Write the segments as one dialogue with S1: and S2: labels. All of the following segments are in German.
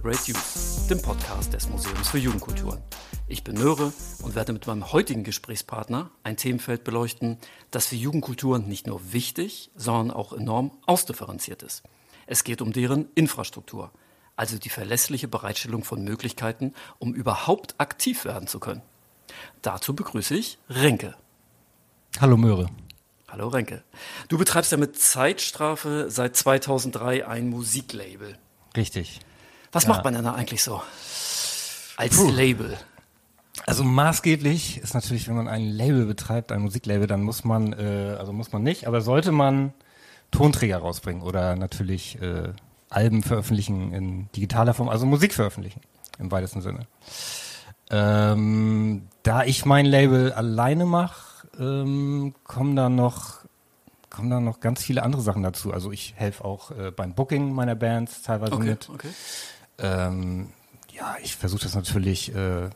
S1: Celebrate Youth, dem Podcast des Museums für Jugendkulturen. Ich bin Möhre und werde mit meinem heutigen Gesprächspartner ein Themenfeld beleuchten, das für Jugendkulturen nicht nur wichtig, sondern auch enorm ausdifferenziert ist. Es geht um deren Infrastruktur, also die verlässliche Bereitstellung von Möglichkeiten, um überhaupt aktiv werden zu können. Dazu begrüße ich Renke.
S2: Hallo Möhre.
S1: Hallo Renke. Du betreibst ja mit Zeitstrafe seit 2003 ein Musiklabel.
S2: Richtig.
S1: Was ja. macht man denn da eigentlich so als Puh. Label?
S2: Also maßgeblich ist natürlich, wenn man ein Label betreibt, ein Musiklabel, dann muss man, äh, also muss man nicht, aber sollte man Tonträger rausbringen oder natürlich äh, Alben veröffentlichen in digitaler Form, also Musik veröffentlichen im weitesten Sinne. Ähm, da ich mein Label alleine mache, ähm, kommen da noch kommen da noch ganz viele andere Sachen dazu. Also ich helfe auch äh, beim Booking meiner Bands teilweise
S1: okay,
S2: mit.
S1: Okay.
S2: Ähm, ja, ich versuche das natürlich äh,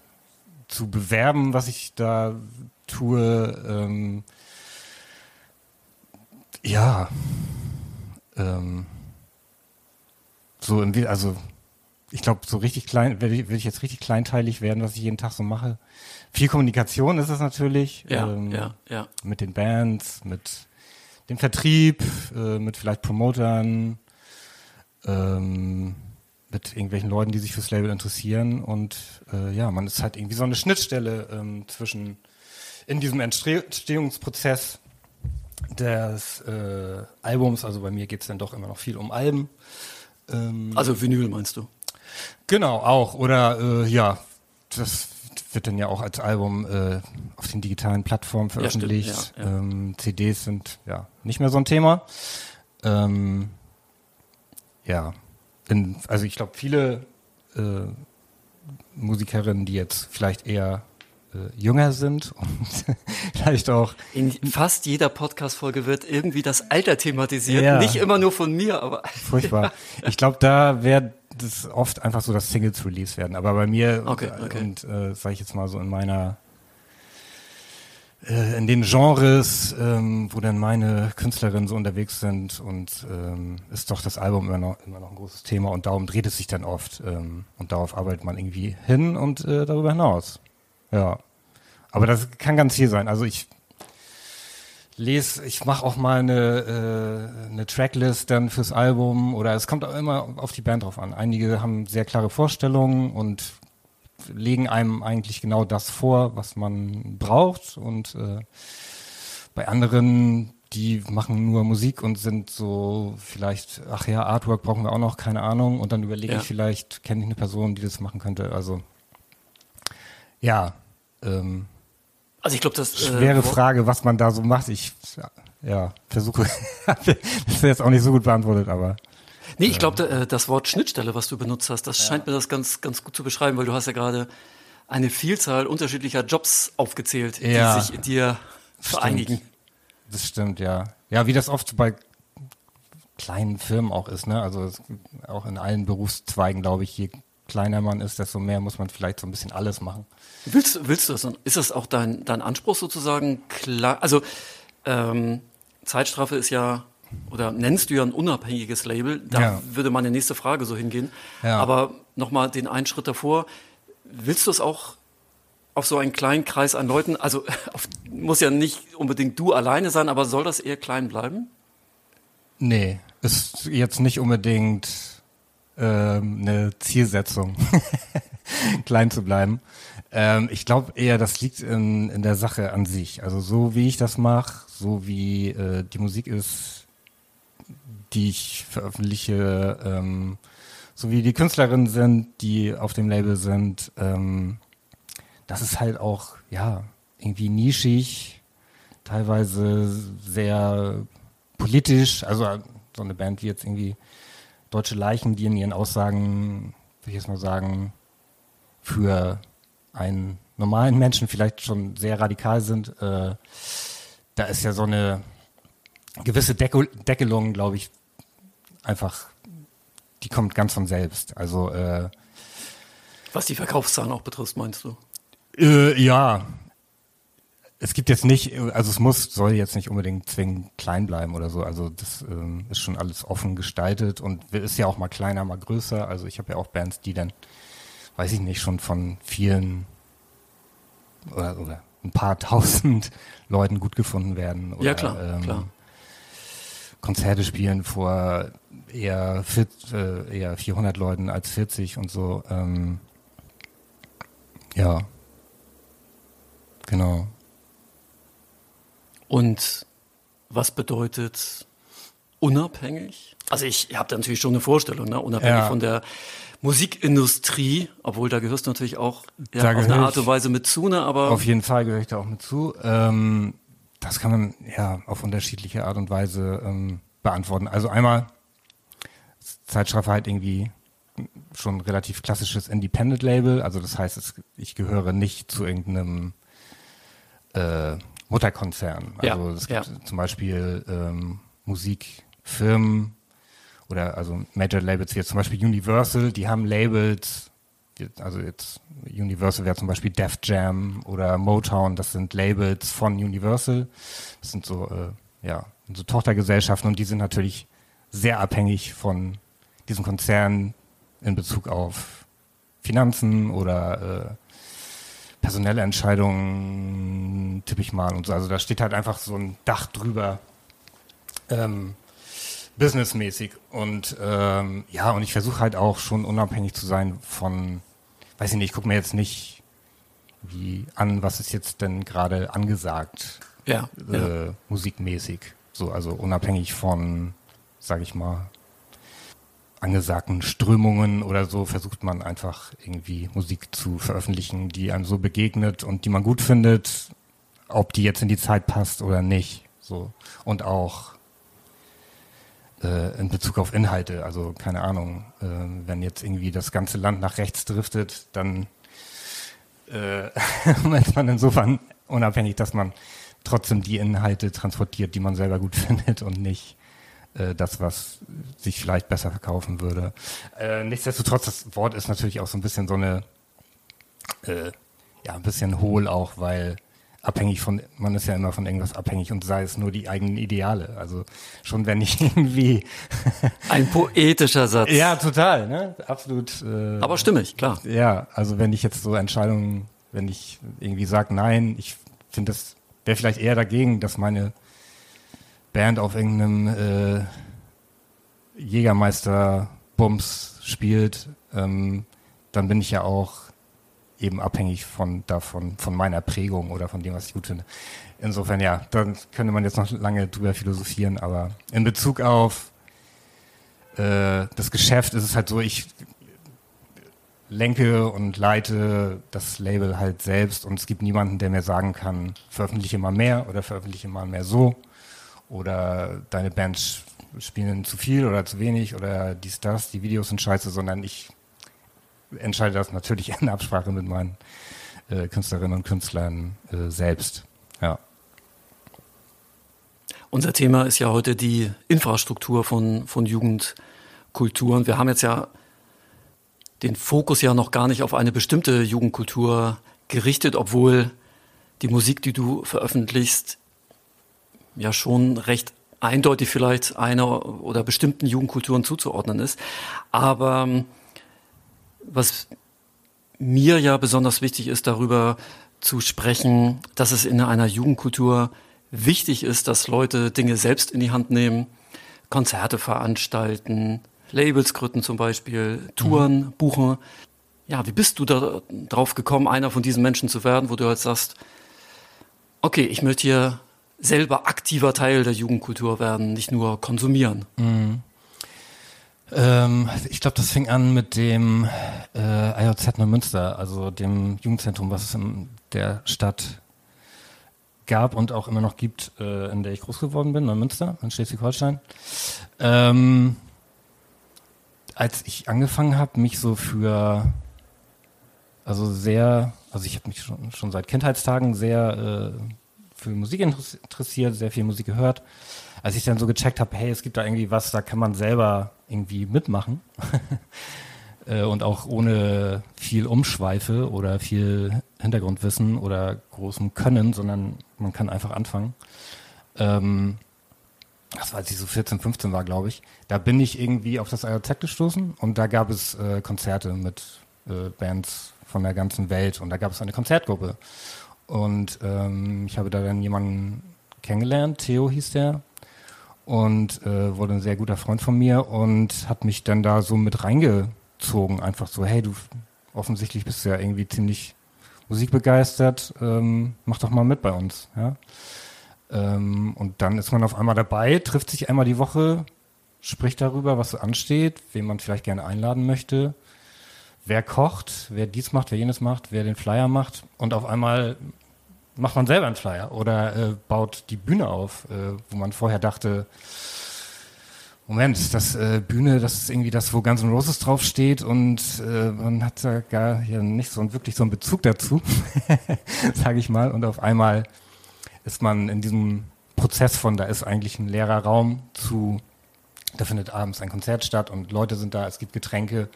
S2: zu bewerben, was ich da tue. Ähm, ja, ähm, so irgendwie, also ich glaube, so richtig klein, will ich, will ich jetzt richtig kleinteilig werden, was ich jeden Tag so mache. Viel Kommunikation ist es natürlich.
S1: Ja, ähm, ja, ja.
S2: Mit den Bands, mit dem Vertrieb, äh, mit vielleicht Promotern, ähm, mit irgendwelchen Leuten, die sich fürs Label interessieren. Und äh, ja, man ist halt irgendwie so eine Schnittstelle ähm, zwischen in diesem Entstehungsprozess des äh, Albums, also bei mir geht es dann doch immer noch viel um Alben.
S1: Ähm, also Vinyl meinst du?
S2: Genau, auch. Oder äh, ja, das wird dann ja auch als Album äh, auf den digitalen Plattformen veröffentlicht. Ja, stimmt, ja, ja. Ähm, CDs sind ja nicht mehr so ein Thema. Ähm, ja, in, also ich glaube, viele äh, Musikerinnen, die jetzt vielleicht eher äh, jünger sind und vielleicht auch.
S1: In fast jeder Podcast-Folge wird irgendwie das Alter thematisiert. Ja. Nicht immer nur von mir, aber.
S2: Furchtbar. Ich glaube, da wird das oft einfach so, dass Singles Release werden. Aber bei mir
S1: okay, okay.
S2: und äh, sage ich jetzt mal so in meiner äh, in den Genres, ähm, wo dann meine Künstlerinnen so unterwegs sind und ähm, ist doch das Album immer noch, immer noch ein großes Thema und darum dreht es sich dann oft ähm, und darauf arbeitet man irgendwie hin und äh, darüber hinaus. Ja. Aber das kann ganz viel sein. Also ich lese, ich mache auch mal eine, äh, eine Tracklist dann fürs Album oder es kommt auch immer auf die Band drauf an. Einige haben sehr klare Vorstellungen und legen einem eigentlich genau das vor, was man braucht und äh, bei anderen, die machen nur Musik und sind so vielleicht, ach ja, Artwork brauchen wir auch noch, keine Ahnung und dann überlege ja. ich vielleicht, kenne ich eine Person, die das machen könnte. Also ja, ähm,
S1: also ich glaube, das
S2: äh, schwere äh, Frage, was man da so macht. Ich ja versuche, das ist jetzt auch nicht so gut beantwortet, aber
S1: nee, ich glaube, äh, das Wort Schnittstelle, was du benutzt hast, das scheint mir das ganz ganz gut zu beschreiben, weil du hast ja gerade eine Vielzahl unterschiedlicher Jobs aufgezählt,
S2: ja.
S1: die sich in dir vereinigen.
S2: Das stimmt, ja. Ja, wie das oft bei kleinen Firmen auch ist, ne? Also auch in allen Berufszweigen, glaube ich, je kleiner man ist, desto mehr muss man vielleicht so ein bisschen alles machen.
S1: Willst, willst du das? Ist das auch dein, dein Anspruch sozusagen klar? Also ähm, Zeitstrafe ist ja, oder nennst du ja ein unabhängiges Label, da ja. würde meine nächste Frage so hingehen. Ja. Aber nochmal den einen Schritt davor, willst du es auch auf so einen kleinen Kreis an Leuten, also auf, muss ja nicht unbedingt du alleine sein, aber soll das eher klein bleiben?
S2: Nee, ist jetzt nicht unbedingt ähm, eine Zielsetzung, klein zu bleiben. Ähm, ich glaube eher, das liegt in, in der Sache an sich. Also so wie ich das mache, so wie äh, die Musik ist, die ich veröffentliche, ähm, so wie die Künstlerinnen sind, die auf dem Label sind, ähm, das ist halt auch, ja, irgendwie nischig, teilweise sehr politisch, also so eine Band wie jetzt irgendwie Deutsche Leichen, die in ihren Aussagen, würde ich jetzt mal sagen, für einen normalen Menschen vielleicht schon sehr radikal sind, äh, da ist ja so eine gewisse Deckel Deckelung, glaube ich, einfach, die kommt ganz von selbst. Also äh,
S1: was die Verkaufszahlen auch betrifft, meinst du?
S2: Äh, ja. es gibt jetzt nicht, also es muss, soll jetzt nicht unbedingt zwingend klein bleiben oder so. Also das ähm, ist schon alles offen gestaltet und ist ja auch mal kleiner, mal größer. Also ich habe ja auch Bands, die dann, weiß ich nicht, schon von vielen oder, oder ein paar tausend Leuten gut gefunden werden. Oder,
S1: ja, klar, ähm, klar.
S2: Konzerte spielen vor eher, 40, äh, eher 400 Leuten als 40 und so. Ähm, ja, genau.
S1: Und was bedeutet unabhängig? Also ich habe da natürlich schon eine Vorstellung, ne? unabhängig ja. von der Musikindustrie, obwohl da gehörst du natürlich auch ja, auf eine Art und Weise mit zu, ne? Aber
S2: auf jeden Fall gehöre ich da auch mit zu. Ähm, das kann man ja auf unterschiedliche Art und Weise ähm, beantworten. Also einmal Zeitstrafe halt irgendwie schon relativ klassisches Independent-Label. Also das heißt, es, ich gehöre nicht zu irgendeinem äh, Mutterkonzern. Also ja, es gibt ja. zum Beispiel ähm, Musikfirmen oder also Major Labels wie jetzt zum Beispiel Universal, die haben Labels, also jetzt Universal wäre zum Beispiel Def Jam oder Motown, das sind Labels von Universal. Das sind so, äh, ja, so Tochtergesellschaften und die sind natürlich sehr abhängig von diesem Konzern in Bezug auf Finanzen oder äh, personelle Entscheidungen, tippe ich mal und so. Also da steht halt einfach so ein Dach drüber, ähm, businessmäßig. Und ähm, ja, und ich versuche halt auch schon unabhängig zu sein von, weiß ich nicht, ich gucke mir jetzt nicht wie an, was ist jetzt denn gerade angesagt,
S1: ja,
S2: äh, ja. musikmäßig. So, also unabhängig von, sag ich mal, angesagten Strömungen oder so versucht man einfach irgendwie Musik zu veröffentlichen, die einem so begegnet und die man gut findet, ob die jetzt in die Zeit passt oder nicht. So und auch äh, in Bezug auf Inhalte, also keine Ahnung, äh, wenn jetzt irgendwie das ganze Land nach rechts driftet, dann äh, ist man insofern unabhängig, dass man trotzdem die Inhalte transportiert, die man selber gut findet und nicht äh, das, was sich vielleicht besser verkaufen würde. Äh, nichtsdestotrotz, das Wort ist natürlich auch so ein bisschen so eine, äh, ja, ein bisschen hohl auch, weil abhängig von, man ist ja immer von irgendwas abhängig und sei es nur die eigenen Ideale. Also schon wenn ich irgendwie.
S1: Ein poetischer Satz.
S2: Ja, total, ne? Absolut.
S1: Äh, Aber stimmig, klar.
S2: Ja, also wenn ich jetzt so Entscheidungen, wenn ich irgendwie sage, nein, ich finde das, wäre vielleicht eher dagegen, dass meine Band auf irgendeinem äh, Jägermeister-Bums spielt, ähm, dann bin ich ja auch eben abhängig von davon, von meiner Prägung oder von dem, was ich gut finde. Insofern ja, dann könnte man jetzt noch lange drüber philosophieren, aber in Bezug auf äh, das Geschäft ist es halt so, ich lenke und leite das Label halt selbst und es gibt niemanden, der mir sagen kann, veröffentliche mal mehr oder veröffentliche mal mehr so oder deine Bands spielen zu viel oder zu wenig oder dies, das, die Videos sind scheiße, sondern ich entscheide das natürlich in Absprache mit meinen äh, Künstlerinnen und Künstlern äh, selbst. Ja.
S1: Unser Thema ist ja heute die Infrastruktur von, von Jugendkultur. Wir haben jetzt ja den Fokus ja noch gar nicht auf eine bestimmte Jugendkultur gerichtet, obwohl die Musik, die du veröffentlichst, ja schon recht eindeutig vielleicht einer oder bestimmten Jugendkulturen zuzuordnen ist. Aber ähm, was mir ja besonders wichtig ist, darüber zu sprechen, dass es in einer Jugendkultur wichtig ist, dass Leute Dinge selbst in die Hand nehmen, Konzerte veranstalten, Labels gründen zum Beispiel, Touren mhm. buchen. Ja, wie bist du da drauf gekommen, einer von diesen Menschen zu werden, wo du jetzt sagst, okay, ich möchte hier selber aktiver Teil der Jugendkultur werden, nicht nur konsumieren.
S2: Mhm. Ähm, ich glaube, das fing an mit dem äh, IOZ Neumünster, also dem Jugendzentrum, was es in der Stadt gab und auch immer noch gibt, äh, in der ich groß geworden bin, Neumünster, in Schleswig-Holstein. Ähm, als ich angefangen habe, mich so für, also sehr, also ich habe mich schon, schon seit Kindheitstagen sehr äh, für Musik interessiert, sehr viel Musik gehört. Als ich dann so gecheckt habe, hey, es gibt da irgendwie was, da kann man selber irgendwie mitmachen, äh, und auch ohne viel Umschweife oder viel Hintergrundwissen oder großem Können, sondern man kann einfach anfangen. Ähm, das war, als ich so 14, 15 war, glaube ich. Da bin ich irgendwie auf das ARZ gestoßen und da gab es äh, Konzerte mit äh, Bands von der ganzen Welt und da gab es eine Konzertgruppe. Und ähm, ich habe da dann jemanden kennengelernt, Theo hieß der, und äh, wurde ein sehr guter Freund von mir und hat mich dann da so mit reingezogen, einfach so, hey, du offensichtlich bist ja irgendwie ziemlich musikbegeistert, ähm, mach doch mal mit bei uns, ja. Ähm, und dann ist man auf einmal dabei, trifft sich einmal die Woche, spricht darüber, was so ansteht, wen man vielleicht gerne einladen möchte, wer kocht, wer dies macht, wer jenes macht, wer den Flyer macht und auf einmal macht man selber einen Flyer oder äh, baut die Bühne auf, äh, wo man vorher dachte, Moment, das äh, Bühne, das ist irgendwie das, wo Guns N' Roses draufsteht und äh, man hat da gar ja nicht so wirklich so einen Bezug dazu, sage ich mal. Und auf einmal ist man in diesem Prozess von, da ist eigentlich ein leerer Raum zu, da findet abends ein Konzert statt und Leute sind da, es gibt Getränke,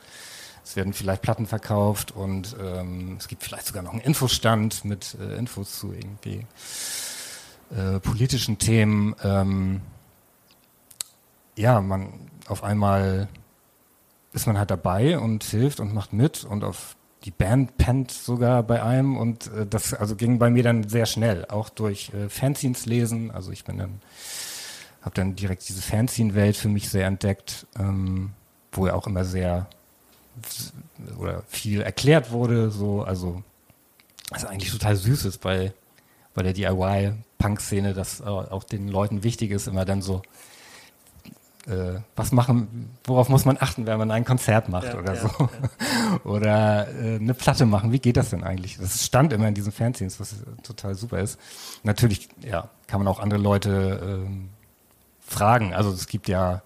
S2: es werden vielleicht Platten verkauft und ähm, es gibt vielleicht sogar noch einen Infostand mit äh, Infos zu irgendwie äh, politischen Themen. Ähm, ja, man auf einmal ist man halt dabei und hilft und macht mit und auf die Band pennt sogar bei einem und äh, das also ging bei mir dann sehr schnell, auch durch äh, Fanzines lesen. Also ich bin dann habe dann direkt diese Fanzine-Welt für mich sehr entdeckt, ähm, wo ja auch immer sehr oder viel erklärt wurde, so, also was eigentlich total süß ist bei, bei der DIY-Punk-Szene, dass auch den Leuten wichtig ist, immer dann so, äh, was machen, worauf muss man achten, wenn man ein Konzert macht ja, oder ja, so. Ja. oder äh, eine Platte machen, wie geht das denn eigentlich? Das stand immer in diesen Fanzines, was total super ist. Natürlich, ja, kann man auch andere Leute ähm, fragen. Also es gibt ja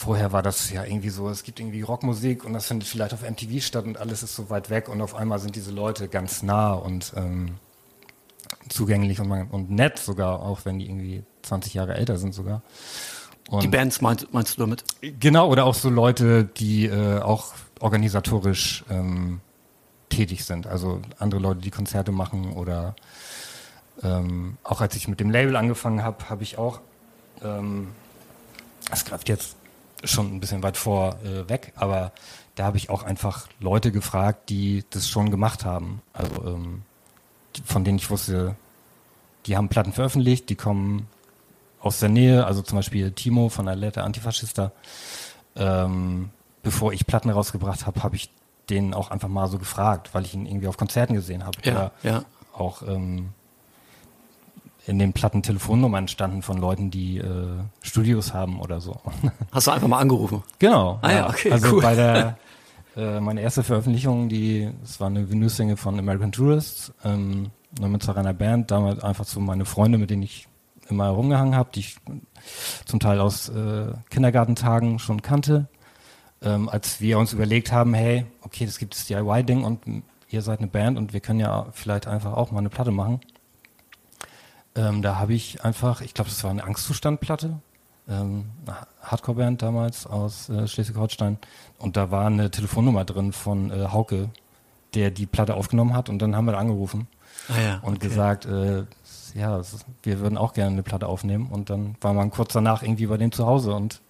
S2: vorher war das ja irgendwie so, es gibt irgendwie Rockmusik und das findet vielleicht auf MTV statt und alles ist so weit weg und auf einmal sind diese Leute ganz nah und ähm, zugänglich und, man, und nett sogar, auch wenn die irgendwie 20 Jahre älter sind sogar.
S1: Und die Bands meinst, meinst du damit?
S2: Genau, oder auch so Leute, die äh, auch organisatorisch ähm, tätig sind. Also andere Leute, die Konzerte machen oder ähm, auch als ich mit dem Label angefangen habe, habe ich auch, ähm, das greift jetzt schon ein bisschen weit vorweg, äh, aber da habe ich auch einfach Leute gefragt, die das schon gemacht haben. Also ähm, von denen ich wusste, die haben Platten veröffentlicht, die kommen aus der Nähe, also zum Beispiel Timo von Aletta Antifaschista. Ähm, bevor ich Platten rausgebracht habe, habe ich den auch einfach mal so gefragt, weil ich ihn irgendwie auf Konzerten gesehen habe.
S1: Ja, Oder ja.
S2: auch ähm, in den Platten Telefonnummern standen von Leuten, die äh, Studios haben oder so.
S1: Hast du einfach mal angerufen?
S2: Genau.
S1: Ah ja, okay,
S2: Also
S1: cool.
S2: bei der äh, meine erste Veröffentlichung, die es war eine Vinylsingle von American Tourists, ähm, eine Münsteraner Band, damals einfach so meine Freunde, mit denen ich immer rumgehangen habe, die ich zum Teil aus äh, Kindergartentagen schon kannte. Ähm, als wir uns überlegt haben, hey, okay, das gibt das DIY-Ding und ihr seid eine Band und wir können ja vielleicht einfach auch mal eine Platte machen ähm, da habe ich einfach, ich glaube, das war eine Angstzustandplatte, ähm, Hardcore-Band damals aus äh, Schleswig-Holstein. Und da war eine Telefonnummer drin von äh, Hauke, der die Platte aufgenommen hat. Und dann haben wir da angerufen
S1: ah ja,
S2: und
S1: okay.
S2: gesagt, äh, ja, ist, wir würden auch gerne eine Platte aufnehmen. Und dann war man kurz danach irgendwie bei dem zu Hause und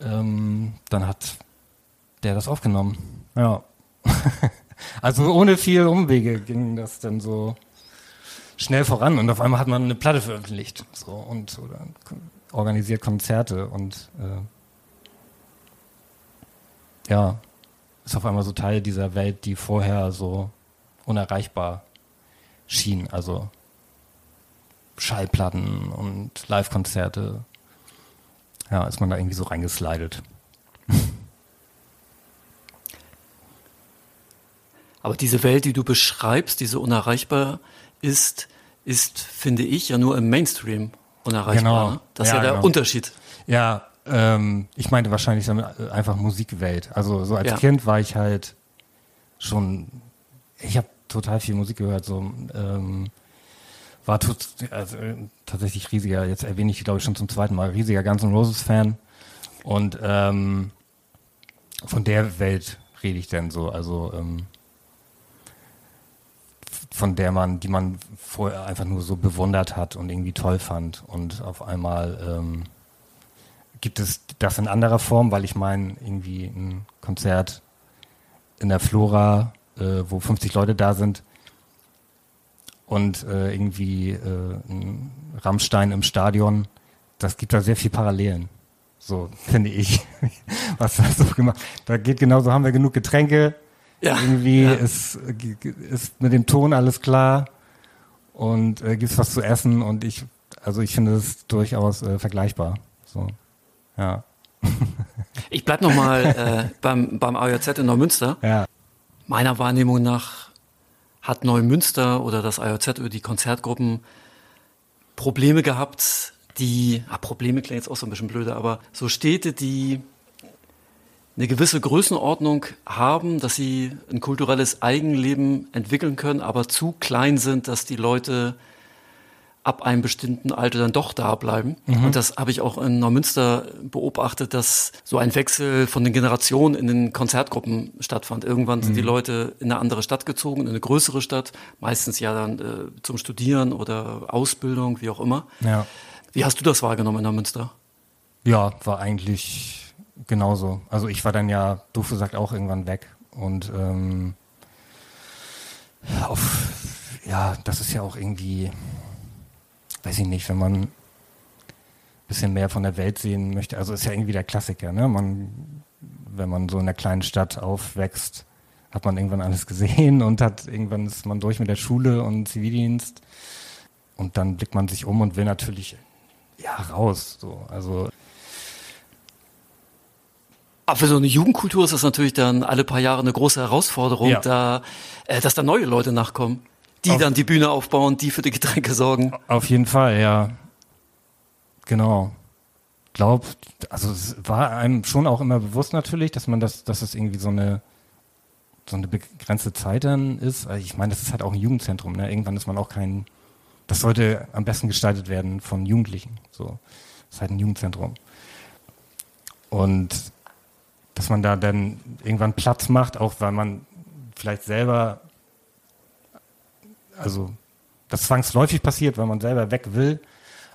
S2: ähm, dann hat der das aufgenommen. Ja. also ohne viel Umwege ging das dann so schnell voran und auf einmal hat man eine Platte veröffentlicht so und oder organisiert Konzerte und äh, ja ist auf einmal so Teil dieser Welt, die vorher so unerreichbar schien. Also Schallplatten und Live-Konzerte. Ja, ist man da irgendwie so reingeslidet.
S1: Aber diese Welt, die du beschreibst, diese unerreichbar ist, ist, finde ich, ja nur im Mainstream unerreichbar.
S2: Genau.
S1: Ne? Das
S2: Ja,
S1: ist ja der
S2: genau.
S1: Unterschied.
S2: Ja, ähm, ich meinte wahrscheinlich einfach Musikwelt. Also so als
S1: Ja.
S2: Kind war ich halt schon, ich habe total viel Musik gehört, so ähm, war tot, also, äh, tatsächlich riesiger, jetzt erwähne ich glaube ich schon zum zweiten Mal, riesiger Guns N' Roses Fan und ähm, von der Welt rede ich denn so? Also ähm, von der man, die man vorher einfach nur so bewundert hat und irgendwie toll fand. Und auf einmal ähm, gibt es das in anderer Form, weil ich meine, irgendwie ein Konzert in der Flora, äh, wo 50 Leute da sind und äh, irgendwie äh, ein Rammstein im Stadion, das gibt da sehr viel Parallelen. So finde ich, was da so gemacht. Da geht genauso, haben wir genug Getränke, ja, Irgendwie ja. Ist, ist mit dem Ton alles klar und äh, gibt es was zu essen und ich, also ich finde es durchaus äh, vergleichbar. So, ja.
S1: ich bleib noch mal äh, beim, beim AJZ in Neumünster. Ja. Meiner Wahrnehmung nach hat Neumünster oder das AJZ oder die Konzertgruppen Probleme gehabt, die, ah, Probleme klingt jetzt auch so ein bisschen blöder, aber so Städte, die eine gewisse Größenordnung haben, dass sie ein kulturelles Eigenleben entwickeln können, aber zu klein sind, dass die Leute ab einem bestimmten Alter dann doch da bleiben. Mhm. Und das habe ich auch in Neumünster beobachtet, dass so ein Wechsel von den Generationen in den Konzertgruppen stattfand. Irgendwann mhm. sind die mhm. Leute in eine andere Stadt gezogen, in eine größere Stadt, meistens ja dann äh, zum Studieren oder Ausbildung, wie auch immer. Ja. Wie hast du das wahrgenommen in Neumünster?
S2: Ja, war eigentlich genauso. Also ich war dann ja, doof gesagt, auch irgendwann weg. Und ähm, auf, ja, das ist ja auch irgendwie, weiß ich nicht, wenn man ein bisschen mehr von der Welt sehen möchte. Also ist ja irgendwie der Klassiker, ne? Man, wenn man so in einer kleinen Stadt aufwächst, hat man irgendwann alles gesehen und hat irgendwann ist man durch mit der Schule und Zivildienst und dann blickt man sich um und will natürlich ja raus. So, also
S1: aber für so eine Jugendkultur ist das natürlich dann alle paar Jahre eine große Herausforderung, ja. da, äh, dass da neue Leute nachkommen, die auf, dann die Bühne aufbauen, die für die Getränke sorgen.
S2: Auf jeden Fall, ja. Genau. Glaub, also es war einem schon auch immer bewusst natürlich, dass man das, dass es irgendwie so eine so eine begrenzte Zeit dann ist. Ich meine, das ist halt auch ein Jugendzentrum. Ne? Irgendwann ist man auch kein. Das sollte am besten gestaltet werden von Jugendlichen. So, das ist halt ein Jugendzentrum. Und dass man da dann irgendwann Platz macht, auch weil man vielleicht selber, also das zwangsläufig passiert, weil man selber weg will,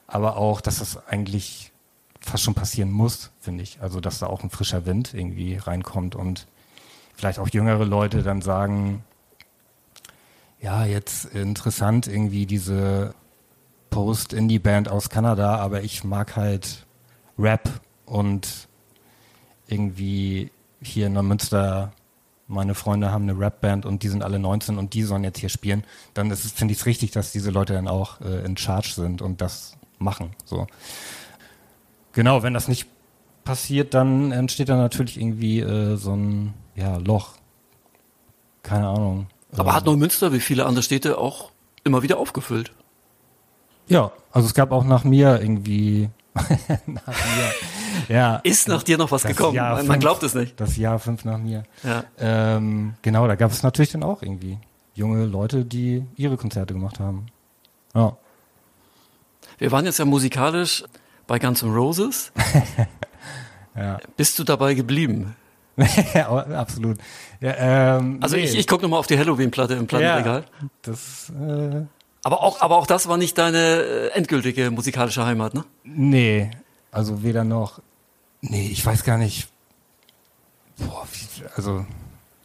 S2: aber auch, dass das eigentlich fast schon passieren muss, finde ich. Also, dass da auch ein frischer Wind irgendwie reinkommt und vielleicht auch jüngere Leute dann sagen, ja, jetzt interessant irgendwie diese Post-Indie-Band aus Kanada, aber ich mag halt Rap und irgendwie hier in Neumünster meine Freunde haben eine Rapband und die sind alle 19 und die sollen jetzt hier spielen, dann finde ich es richtig, dass diese Leute dann auch äh, in Charge sind und das machen. So. Genau, wenn das nicht passiert, dann entsteht da natürlich irgendwie äh, so ein ja, Loch. Keine Ahnung.
S1: Aber hat Neumünster wie viele andere Städte auch immer wieder aufgefüllt?
S2: Ja, also es gab auch nach mir irgendwie
S1: nach mir. Ja. Ist nach dir noch was gekommen? Jahr Man fünf, glaubt es nicht.
S2: Das Jahr fünf nach mir. Ja. Ähm, genau, da gab es natürlich dann auch irgendwie junge Leute, die ihre Konzerte gemacht haben. Ja.
S1: Wir waren jetzt ja musikalisch bei Guns N' Roses. ja. Bist du dabei geblieben?
S2: Absolut. Ja, ähm,
S1: also nee. ich, ich gucke nochmal auf die Halloween-Platte im Plattenregal. Ja, das äh, aber auch, aber auch das war nicht deine äh, endgültige musikalische Heimat, ne?
S2: Nee, also weder noch. Nee, ich weiß gar nicht. Boah, wie, also,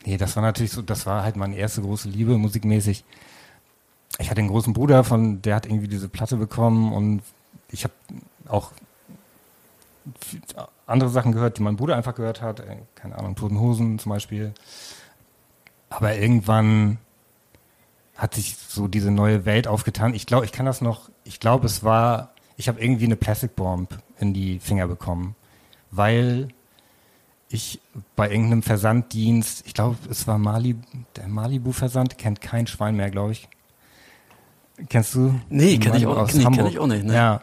S2: nee, das war natürlich so, das war halt meine erste große Liebe musikmäßig. Ich hatte einen großen Bruder, von der hat irgendwie diese Platte bekommen und ich habe auch andere Sachen gehört, die mein Bruder einfach gehört hat. Äh, keine Ahnung, Toten Hosen zum Beispiel. Aber irgendwann hat sich so diese neue Welt aufgetan. Ich glaube, ich kann das noch, ich glaube, es war, ich habe irgendwie eine Plastic Bomb in die Finger bekommen, weil ich bei irgendeinem Versanddienst, ich glaube, es war Mali, der Malibu-Versand, kennt kein Schwein mehr, glaube ich. Kennst du?
S1: Nee, kenne ich, auch, nee, kenn ich auch nicht. Ne?
S2: Ja.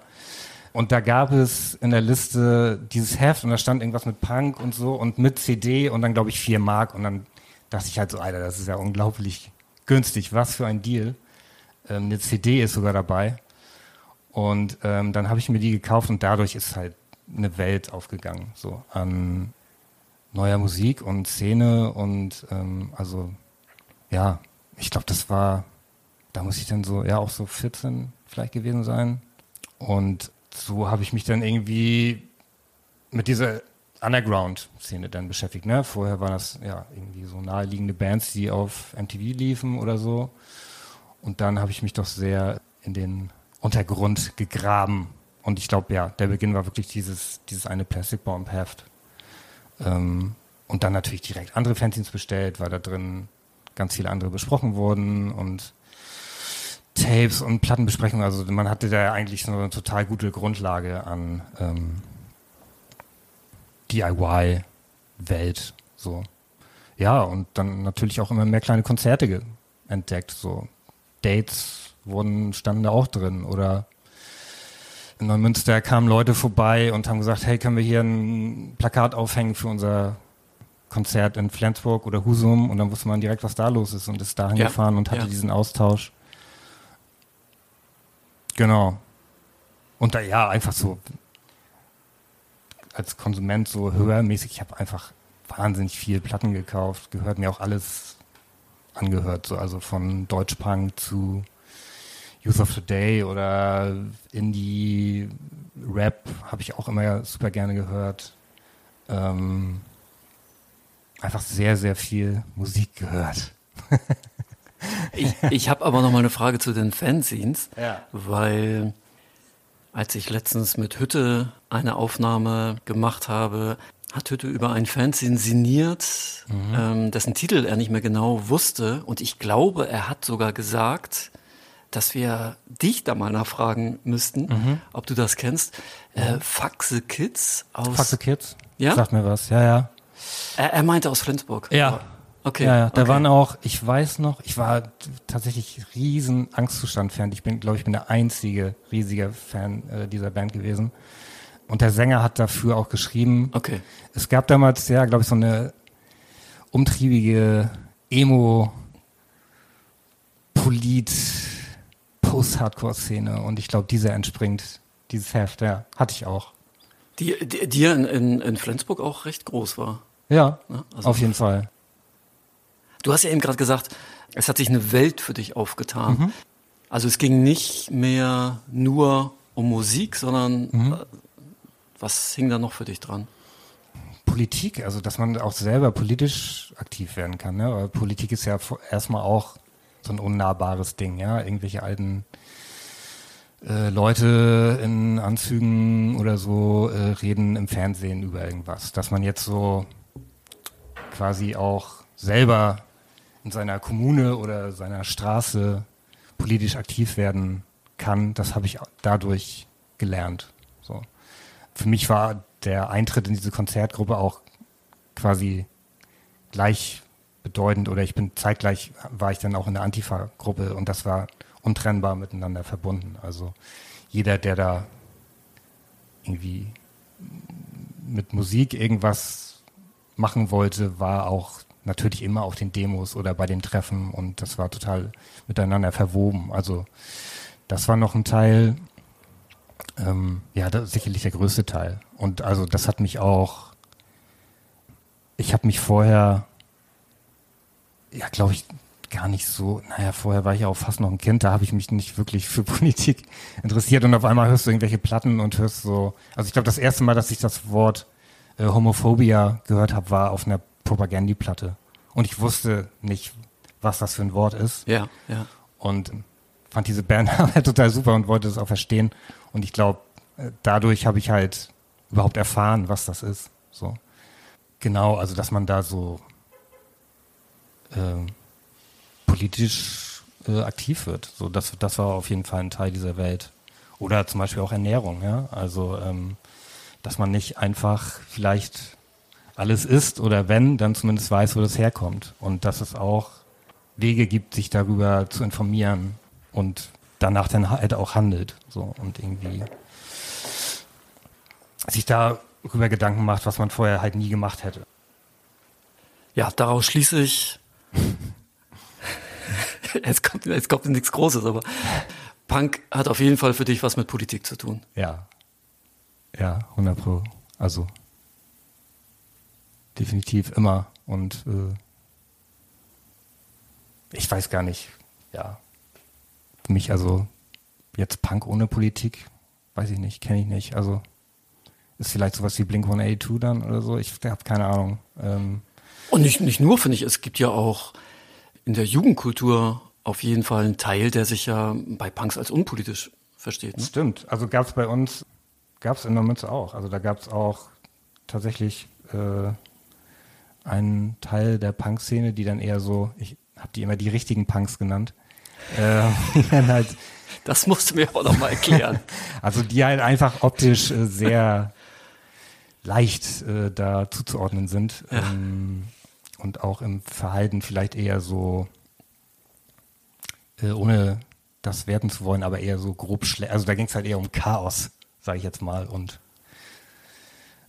S2: Und da gab es in der Liste dieses Heft und da stand irgendwas mit Punk und so und mit CD und dann glaube ich vier Mark und dann dachte ich halt so, Alter, das ist ja unglaublich günstig, was für ein Deal. Ähm, eine CD ist sogar dabei. Und ähm, dann habe ich mir die gekauft und dadurch ist halt eine Welt aufgegangen, so an neuer Musik und Szene und ähm, also ja, ich glaube, das war, da muss ich dann so, ja, auch so 14 vielleicht gewesen sein. Und so habe ich mich dann irgendwie mit dieser Underground-Szene dann beschäftigt. Ne? Vorher waren das ja irgendwie so naheliegende Bands, die auf MTV liefen oder so. Und dann habe ich mich doch sehr in den Untergrund gegraben. Und ich glaube, ja, der Beginn war wirklich dieses, dieses eine Plastic Bomb Heft. Ähm, und dann natürlich direkt andere Fanzines bestellt, weil da drin ganz viele andere besprochen wurden und Tapes und Plattenbesprechungen. Also man hatte da eigentlich so eine total gute Grundlage an ähm, DIY-Welt. So. Ja, und dann natürlich auch immer mehr kleine Konzerte entdeckt. So Dates wurden, standen da auch drin. Oder in Neumünster kamen Leute vorbei und haben gesagt, hey, können wir hier ein Plakat aufhängen für unser Konzert in Flensburg oder Husum und dann wusste man direkt, was da los ist und ist dahin ja. gefahren und hatte ja. diesen Austausch. Genau. Und da ja, einfach so als Konsument so hörmäßig, ich habe einfach wahnsinnig viel Platten gekauft, gehört mir auch alles angehört, so also von Deutschpunk zu Youth of Today oder Indie Rap habe ich auch immer super gerne gehört. Ähm, einfach sehr, sehr viel Musik gehört.
S1: ich ich habe aber noch mal eine Frage zu den Fanzines, ja. weil als ich letztens mit Hütte eine Aufnahme gemacht habe, hat Hütte über ein Fanzine sinniert, mhm. ähm, dessen Titel er nicht mehr genau wusste. Und ich glaube, er hat sogar gesagt, dass wir dich da mal nachfragen müssten, mhm. ob du das kennst. Äh, Faxe Kids
S2: aus. Faxe Kids? Ja. Sag mir was, ja, ja.
S1: Er, er meinte aus Flensburg.
S2: Ja. Okay. Ja, ja. da okay. waren auch, ich weiß noch, ich war tatsächlich riesen Angstzustand-Fan. Ich bin, glaube ich, bin der einzige riesige Fan äh, dieser Band gewesen. Und der Sänger hat dafür auch geschrieben.
S1: Okay.
S2: Es gab damals, ja, glaube ich, so eine umtriebige Emo Polit Post-Hardcore-Szene und ich glaube, diese entspringt dieses Heft, ja, hatte ich auch.
S1: Die, die, die in, in, in Flensburg auch recht groß war.
S2: Ja, ja also auf jeden Fall.
S1: Du hast ja eben gerade gesagt, es hat sich eine Welt für dich aufgetan. Mhm. Also es ging nicht mehr nur um Musik, sondern mhm. Äh, was hing da noch für dich dran?
S2: Politik, also dass man auch selber politisch aktiv werden kann. Ne? Politik ist ja erstmal auch so ein unnahbares Ding, ja. Irgendwelche alten äh, Leute in Anzügen oder so äh, reden im Fernsehen über irgendwas. Dass man jetzt so quasi auch selber in seiner Kommune oder seiner Straße politisch aktiv werden kann, das habe ich dadurch gelernt. So. Für mich war der Eintritt in diese Konzertgruppe auch quasi gleichbedeutend oder ich bin zeitgleich war ich dann auch in der Antifa-Gruppe und das war untrennbar miteinander verbunden. Also jeder, der da irgendwie mit Musik irgendwas machen wollte, war auch natürlich immer auf den Demos oder bei den Treffen und das war total miteinander verwoben. Also das war noch ein Teil, ähm, ja, sicherlich der größte Teil. Und also das hat mich auch, ich habe mich vorher, ja, glaube ich, gar nicht so, naja, vorher war ich ja auch fast noch ein Kind, da habe ich mich nicht wirklich für Politik interessiert und auf einmal hörst du irgendwelche Platten und hörst so, also ich glaube, das erste Mal, dass ich das Wort äh, Homophobia gehört habe, war auf einer Propagandiplatte. Und ich wusste nicht, was das für ein Wort ist.
S1: Ja, ja.
S2: Und fand diese Band halt total super und wollte es auch verstehen. Und ich glaube, äh, dadurch habe ich halt überhaupt erfahren, was das ist. So. Genau, also dass man da so äh, politisch äh, aktiv wird. So, das, das war auf jeden Fall ein Teil dieser Welt. Oder zum Beispiel auch Ernährung, ja. Also, ähm, dass man nicht einfach vielleicht alles isst oder wenn, dann zumindest weiß, wo das herkommt. Und dass es auch Wege gibt, sich darüber zu informieren und danach dann halt auch handelt. So und irgendwie sich darüber Gedanken macht, was man vorher halt nie gemacht hätte.
S1: Ja, daraus schließe ich, jetzt kommt, jetzt kommt nichts Großes, aber Punk hat auf jeden Fall für dich was mit Politik zu tun.
S2: Ja. Ja, 100 Pro. Also, definitiv immer. Und äh, ich weiß gar nicht, ja, für mich also jetzt Punk ohne Politik, weiß ich nicht, kenne ich nicht. Also ist vielleicht sowas wie Blink 182 dann oder so, ich habe keine Ahnung. Ähm,
S1: Und nicht, nicht nur, finde ich, es gibt ja auch in der Jugendkultur auf jeden Fall einen Teil, der sich ja bei Punks als unpolitisch versteht. Ne?
S2: Stimmt, also gab es bei uns, gab es in der Münze auch. Also da gab es auch tatsächlich äh, einen Teil der Punk-Szene, die dann eher so, ich habe die immer die richtigen Punks genannt, äh, dann halt
S1: Das musst du mir auch nochmal erklären.
S2: also die halt einfach optisch äh, sehr leicht äh, da zuzuordnen sind
S1: Ja.
S2: ähm, und auch im Verhalten vielleicht eher so, äh, ohne das werten zu wollen, aber eher so grob schlecht. Also da ging es halt eher um Chaos, sage ich jetzt mal, und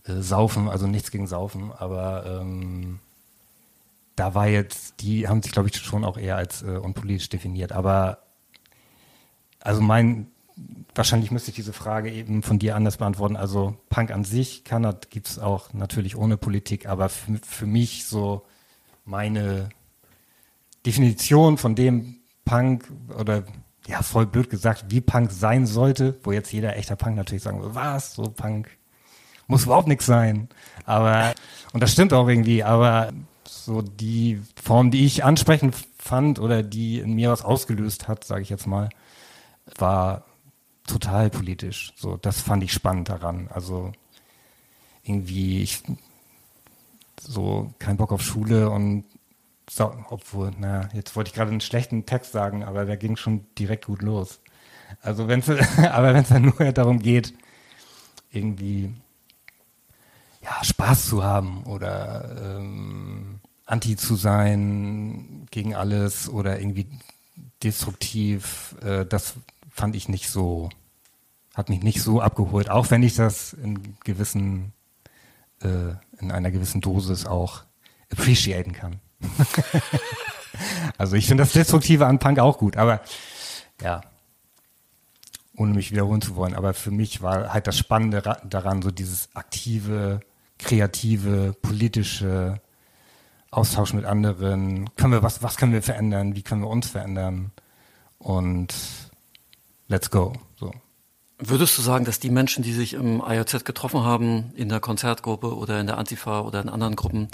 S2: äh, Saufen, also nichts gegen Saufen, aber ähm, da war jetzt, die haben sich, glaube ich, schon auch eher als äh, unpolitisch definiert. Aber also mein, wahrscheinlich müsste ich diese Frage eben von dir anders beantworten. Also Punk an sich kann, gibt es auch natürlich ohne Politik, aber für, für mich so meine Definition von dem Punk oder ja, voll blöd gesagt, wie Punk sein sollte, wo jetzt jeder echter Punk natürlich sagen würde, was, so Punk muss überhaupt nichts sein. Aber, und das stimmt auch irgendwie, aber so die Form, die ich ansprechend fand oder die in mir was ausgelöst hat, sage ich jetzt mal, war total politisch. So, das fand ich spannend daran. Also irgendwie ich, so kein Bock auf Schule und so, obwohl, na, jetzt wollte ich gerade einen schlechten Text sagen, aber der ging schon direkt gut los. Also wenn es, aber wenn es dann nur darum geht, irgendwie ja, Spaß zu haben oder ähm, anti zu sein gegen alles oder irgendwie destruktiv, äh, das fand ich nicht so, hat mich nicht so abgeholt, auch wenn ich das in gewissen, äh, in einer gewissen Dosis auch appreciaten kann. also ich finde das Destruktive an Punk auch gut, aber ja, ohne mich wiederholen zu wollen, aber für mich war halt das Spannende ra- daran, so dieses aktive, kreative, politische Austausch mit anderen. Können wir was, was können wir verändern? Wie können wir uns verändern? Und let's go.
S1: Würdest du sagen, dass die Menschen, die sich im IOZ getroffen haben, in der Konzertgruppe oder in der Antifa oder in anderen Gruppen,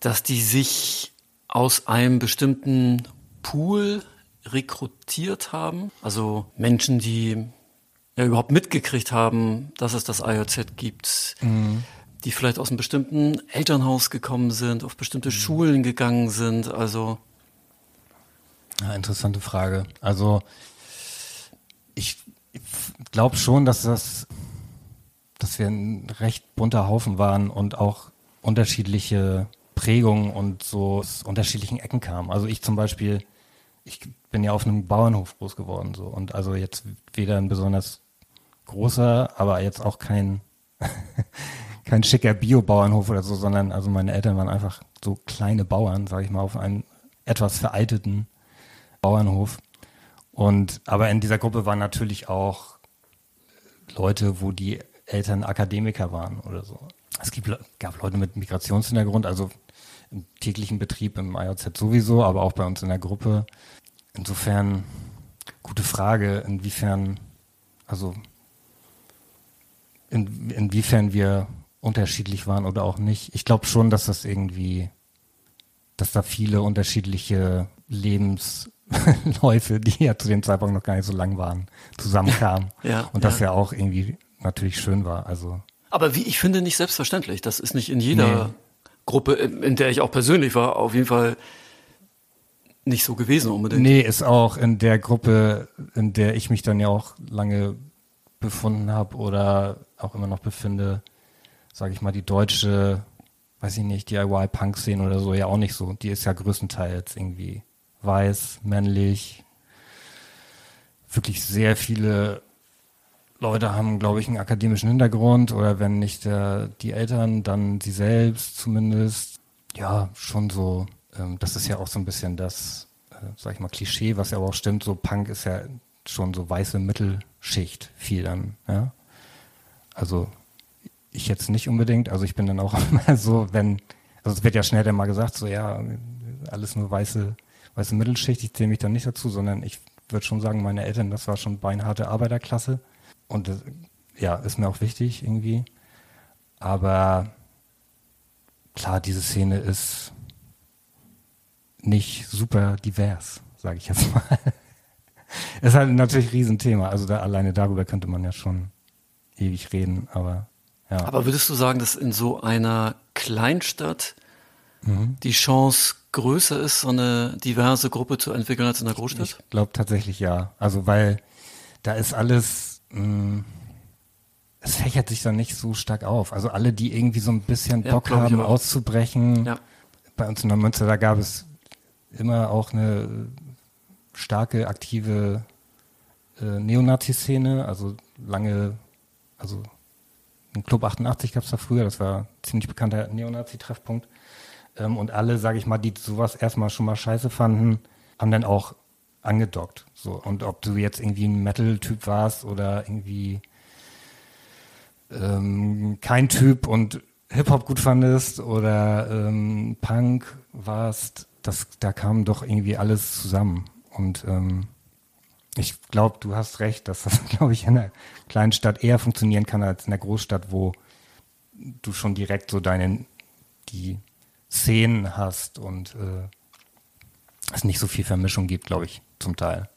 S1: dass die sich aus einem bestimmten Pool rekrutiert haben? Also Menschen, die ja überhaupt mitgekriegt haben, dass es das IOZ gibt, die vielleicht aus einem bestimmten Elternhaus gekommen sind, auf bestimmte Schulen gegangen sind, also
S2: Ja, interessante Frage. Also ich, glaube schon, dass das, dass wir ein recht bunter Haufen waren und auch unterschiedliche Prägungen und so aus unterschiedlichen Ecken kamen. Also ich zum Beispiel, ich bin ja auf einem Bauernhof groß geworden so und also jetzt weder ein besonders großer, aber jetzt auch kein kein schicker Bio-Bauernhof oder so, sondern also meine Eltern waren einfach so kleine Bauern, sage ich mal, auf einem etwas veralteten Bauernhof. Und aber in dieser Gruppe waren natürlich auch Leute, wo die Eltern Akademiker waren oder so. Es gibt, gab Leute mit Migrationshintergrund, also im täglichen Betrieb im IOZ sowieso, aber auch bei uns in der Gruppe. Insofern, gute Frage, inwiefern, also in, inwiefern wir unterschiedlich waren oder auch nicht. Ich glaube schon, dass das irgendwie, dass da viele unterschiedliche Lebensläufe, die ja zu dem Zeitpunkt noch gar nicht so lang waren, zusammenkamen.
S1: Ja,
S2: Und das
S1: ja.
S2: ja auch irgendwie natürlich schön war. Also
S1: Aber wie ich finde, nicht selbstverständlich. Das ist nicht in jeder
S2: Nee.
S1: Gruppe, in, in der ich auch persönlich war, auf jeden Fall nicht so gewesen unbedingt.
S2: Nee, ist auch in der Gruppe, in der ich mich dann ja auch lange befunden habe oder auch immer noch befinde, sage ich mal, die deutsche, weiß ich nicht, DIY-Punk-Szene oder so, ja auch nicht so. Die ist ja größtenteils irgendwie weiß, männlich. Wirklich sehr viele Leute haben, glaube ich, einen akademischen Hintergrund oder wenn nicht der, die Eltern, dann sie selbst zumindest. Ja, schon so. Ähm, das ist ja auch so ein bisschen das, äh, sag ich mal, Klischee, was ja aber auch stimmt. So Punk ist ja schon so weiße Mittelschicht viel dann. Ja? Also ich ich jetzt nicht unbedingt. Also ich bin dann auch immer so, wenn, also es wird ja schnell dann mal gesagt, so ja, alles nur weiße, weiße Mittelschicht, ich zähle mich dann nicht dazu, sondern ich würde schon sagen, meine Eltern, das war schon beinharte Arbeiterklasse. Und das, ja, ist mir auch wichtig irgendwie. Aber klar, diese Szene ist nicht super divers, sage ich jetzt mal. ist halt natürlich ein Riesenthema. Also da alleine darüber könnte man ja schon ewig reden, aber ja.
S1: Aber würdest du sagen, dass in so einer Kleinstadt mhm. die Chance größer ist, so eine diverse Gruppe zu entwickeln als in der Großstadt?
S2: Ich glaube tatsächlich ja. Also weil da ist alles, mh, mm, es fächert sich dann nicht so stark auf. Also alle, die irgendwie so ein bisschen Bock ja, haben, auszubrechen. Ja. Bei uns in der Münze, da gab es immer auch eine starke, aktive äh, Neonazi-Szene, also lange, also ein Club 88 gab es da früher, das war ein ziemlich bekannter Neonazi-Treffpunkt. Ähm, und alle, sage ich mal, die sowas erstmal schon mal scheiße fanden, haben dann auch angedockt. So. Und ob du jetzt irgendwie ein Metal-Typ warst oder irgendwie ähm, kein Typ und Hip-Hop gut fandest oder ähm, Punk warst, das, da kam doch irgendwie alles zusammen. Und ähm, ich glaube, du hast recht, dass das, glaube ich, in einer kleinen Stadt eher funktionieren kann als in der Großstadt, wo du schon direkt so deine, die Szenen hast und äh, es nicht so viel Vermischung gibt, glaube ich, zum Teil.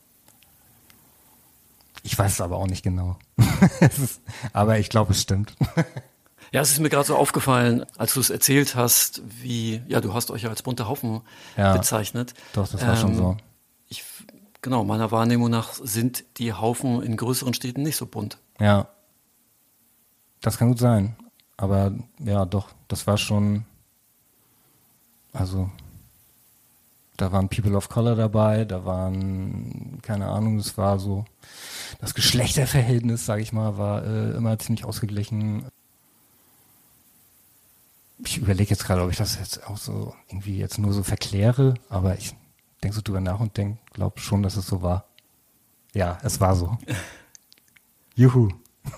S2: Ich weiß es aber auch nicht genau. ist, aber ich glaube, es stimmt.
S1: Ja, es ist mir gerade so aufgefallen, als du es erzählt hast, wie, ja, du hast euch ja als bunter Haufen ja, bezeichnet.
S2: Doch, das war ähm, schon so.
S1: Ich, genau, meiner Wahrnehmung nach sind die Haufen in größeren Städten nicht so bunt.
S2: Ja. Das kann gut sein. Aber ja, doch, das war schon, also da waren People of Color dabei, da waren, keine Ahnung, es war so, das Geschlechterverhältnis, sage ich mal, war äh, immer ziemlich ausgeglichen. Ich überlege jetzt gerade, ob ich das jetzt auch so irgendwie jetzt nur so verkläre, aber ich denke so drüber nach und denke, glaube schon, dass es so war. Ja, es war so. Juhu.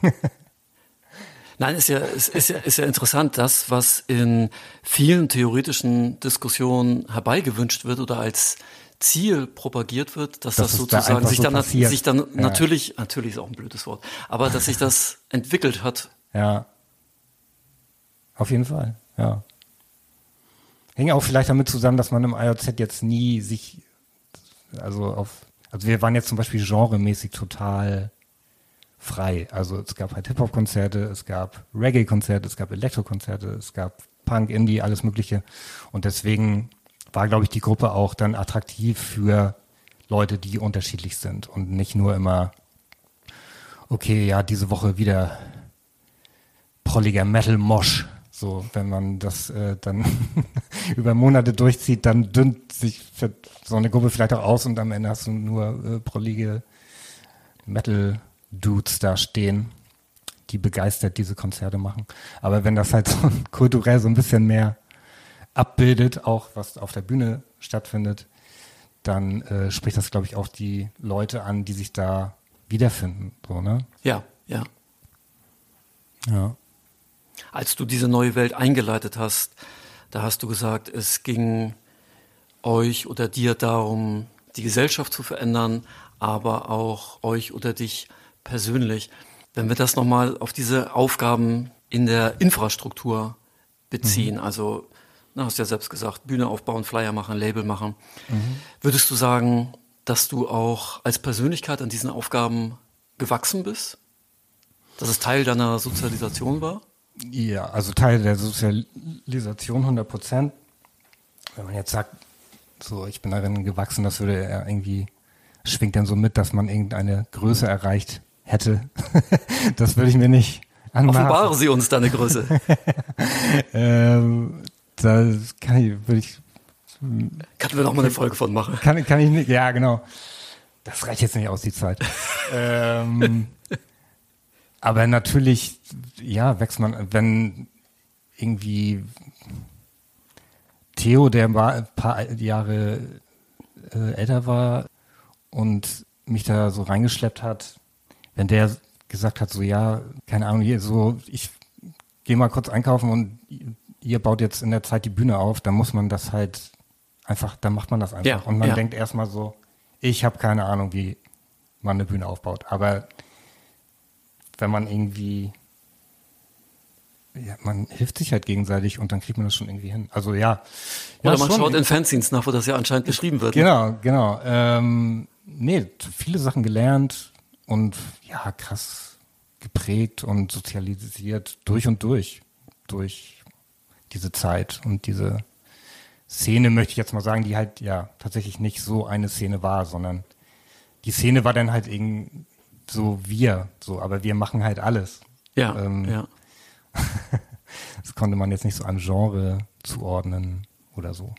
S1: Nein, ist ja, ist, ist, ja, ist ja interessant, das, was in vielen theoretischen Diskussionen herbeigewünscht wird oder als Ziel propagiert wird, dass das, das sozusagen da sich, so dann, sich dann ja. natürlich, natürlich ist auch ein blödes Wort, aber dass sich das entwickelt hat.
S2: Ja. Auf jeden Fall, ja. Hängt auch vielleicht damit zusammen, dass man im IOZ jetzt nie sich, also auf, also wir waren jetzt zum Beispiel genremäßig total frei. Also es gab halt Hip-Hop-Konzerte, es gab Reggae-Konzerte, es gab Elektro-Konzerte, es gab Punk, Indie, alles Mögliche. Und deswegen war, glaube ich, die Gruppe auch dann attraktiv für Leute, die unterschiedlich sind und nicht nur immer, okay, ja, diese Woche wieder prolliger Metal-Mosch. So, wenn man das äh, dann über Monate durchzieht, dann dünnt sich so eine Gruppe vielleicht auch aus und am Ende hast du nur äh, prollige Metal Dudes da stehen, die begeistert diese Konzerte machen. Aber wenn das halt so kulturell so ein bisschen mehr abbildet, auch was auf der Bühne stattfindet, dann äh, spricht das, glaube ich, auch die Leute an, die sich da wiederfinden. So, ne?
S1: Ja, ja.
S2: Ja.
S1: Als du diese neue Welt eingeleitet hast, da hast du gesagt, es ging euch oder dir darum, die Gesellschaft zu verändern, aber auch euch oder dich persönlich. Wenn wir das nochmal auf diese Aufgaben in der Infrastruktur beziehen, mhm. also na, hast ja selbst gesagt, Bühne aufbauen, Flyer machen, Label machen, mhm. würdest du sagen, dass du auch als Persönlichkeit an diesen Aufgaben gewachsen bist? Dass es Teil deiner Sozialisation war?
S2: Ja, also Teil der Sozialisation 100 Prozent. Wenn man jetzt sagt, so, ich bin darin gewachsen, das würde ja irgendwie, schwingt dann so mit, dass man irgendeine Größe erreicht, hätte. das würde ich mir nicht
S1: anmachen. Offenbaren Sie uns deine Größe.
S2: ähm, das kann ich, würde ich.
S1: Können wir noch mal eine Folge von machen?
S2: Kann, kann ich nicht, ja, genau. Das reicht jetzt nicht aus, die Zeit. ähm, aber natürlich, ja, wächst man, wenn irgendwie Theo, der ein paar Jahre äh, älter war und mich da so reingeschleppt hat, wenn der gesagt hat, so ja, keine Ahnung, hier so, ich gehe mal kurz einkaufen und ihr baut jetzt in der Zeit die Bühne auf, dann muss man das halt einfach, dann macht man das einfach.
S1: Ja,
S2: und man
S1: ja.
S2: denkt erstmal so, ich habe keine Ahnung, wie man eine Bühne aufbaut. Aber wenn man irgendwie, ja, man hilft sich halt gegenseitig und dann kriegt man das schon irgendwie hin. Also ja. ja
S1: Oder man
S2: schon.
S1: schaut in Fanzines nach, wo das ja anscheinend beschrieben wird. ne?
S2: Genau, genau. Ähm, nee, viele Sachen gelernt und ja, krass geprägt und sozialisiert durch und durch. Durch diese Zeit und diese Szene, möchte ich jetzt mal sagen, die halt ja tatsächlich nicht so eine Szene war, sondern die Szene war dann halt irgendwie so wir, so, aber wir machen halt alles.
S1: Ja,
S2: Ähm,
S1: ja.
S2: Das konnte man jetzt nicht so einem Genre zuordnen oder so.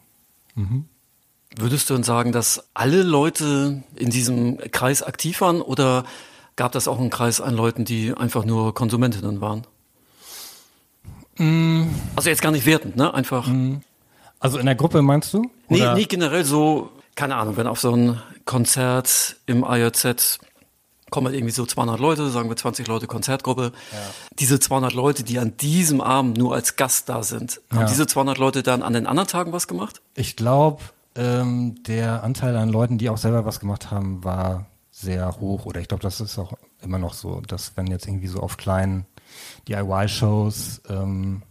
S1: Würdest du denn sagen, dass alle Leute in diesem Kreis aktiv waren oder gab das auch einen Kreis an Leuten, die einfach nur Konsumentinnen waren? Also jetzt gar nicht wertend, ne? Einfach.
S2: Also in der Gruppe meinst du?
S1: Nee,
S2: Oder-
S1: nee, generell so, keine Ahnung, wenn auf so ein Konzert im IJZ kommen halt irgendwie so 200 Leute, sagen wir 20 Leute Konzertgruppe. Diese 200 Leute, die an diesem Abend nur als Gast da sind, haben
S2: Ja.
S1: diese 200 Leute dann an den anderen Tagen was gemacht?
S2: Ich glaube, ähm, der Anteil an Leuten, die auch selber was gemacht haben, war sehr hoch. Oder ich glaube, das ist auch immer noch so, dass wenn jetzt irgendwie so auf kleinen DIY-Shows, ähm,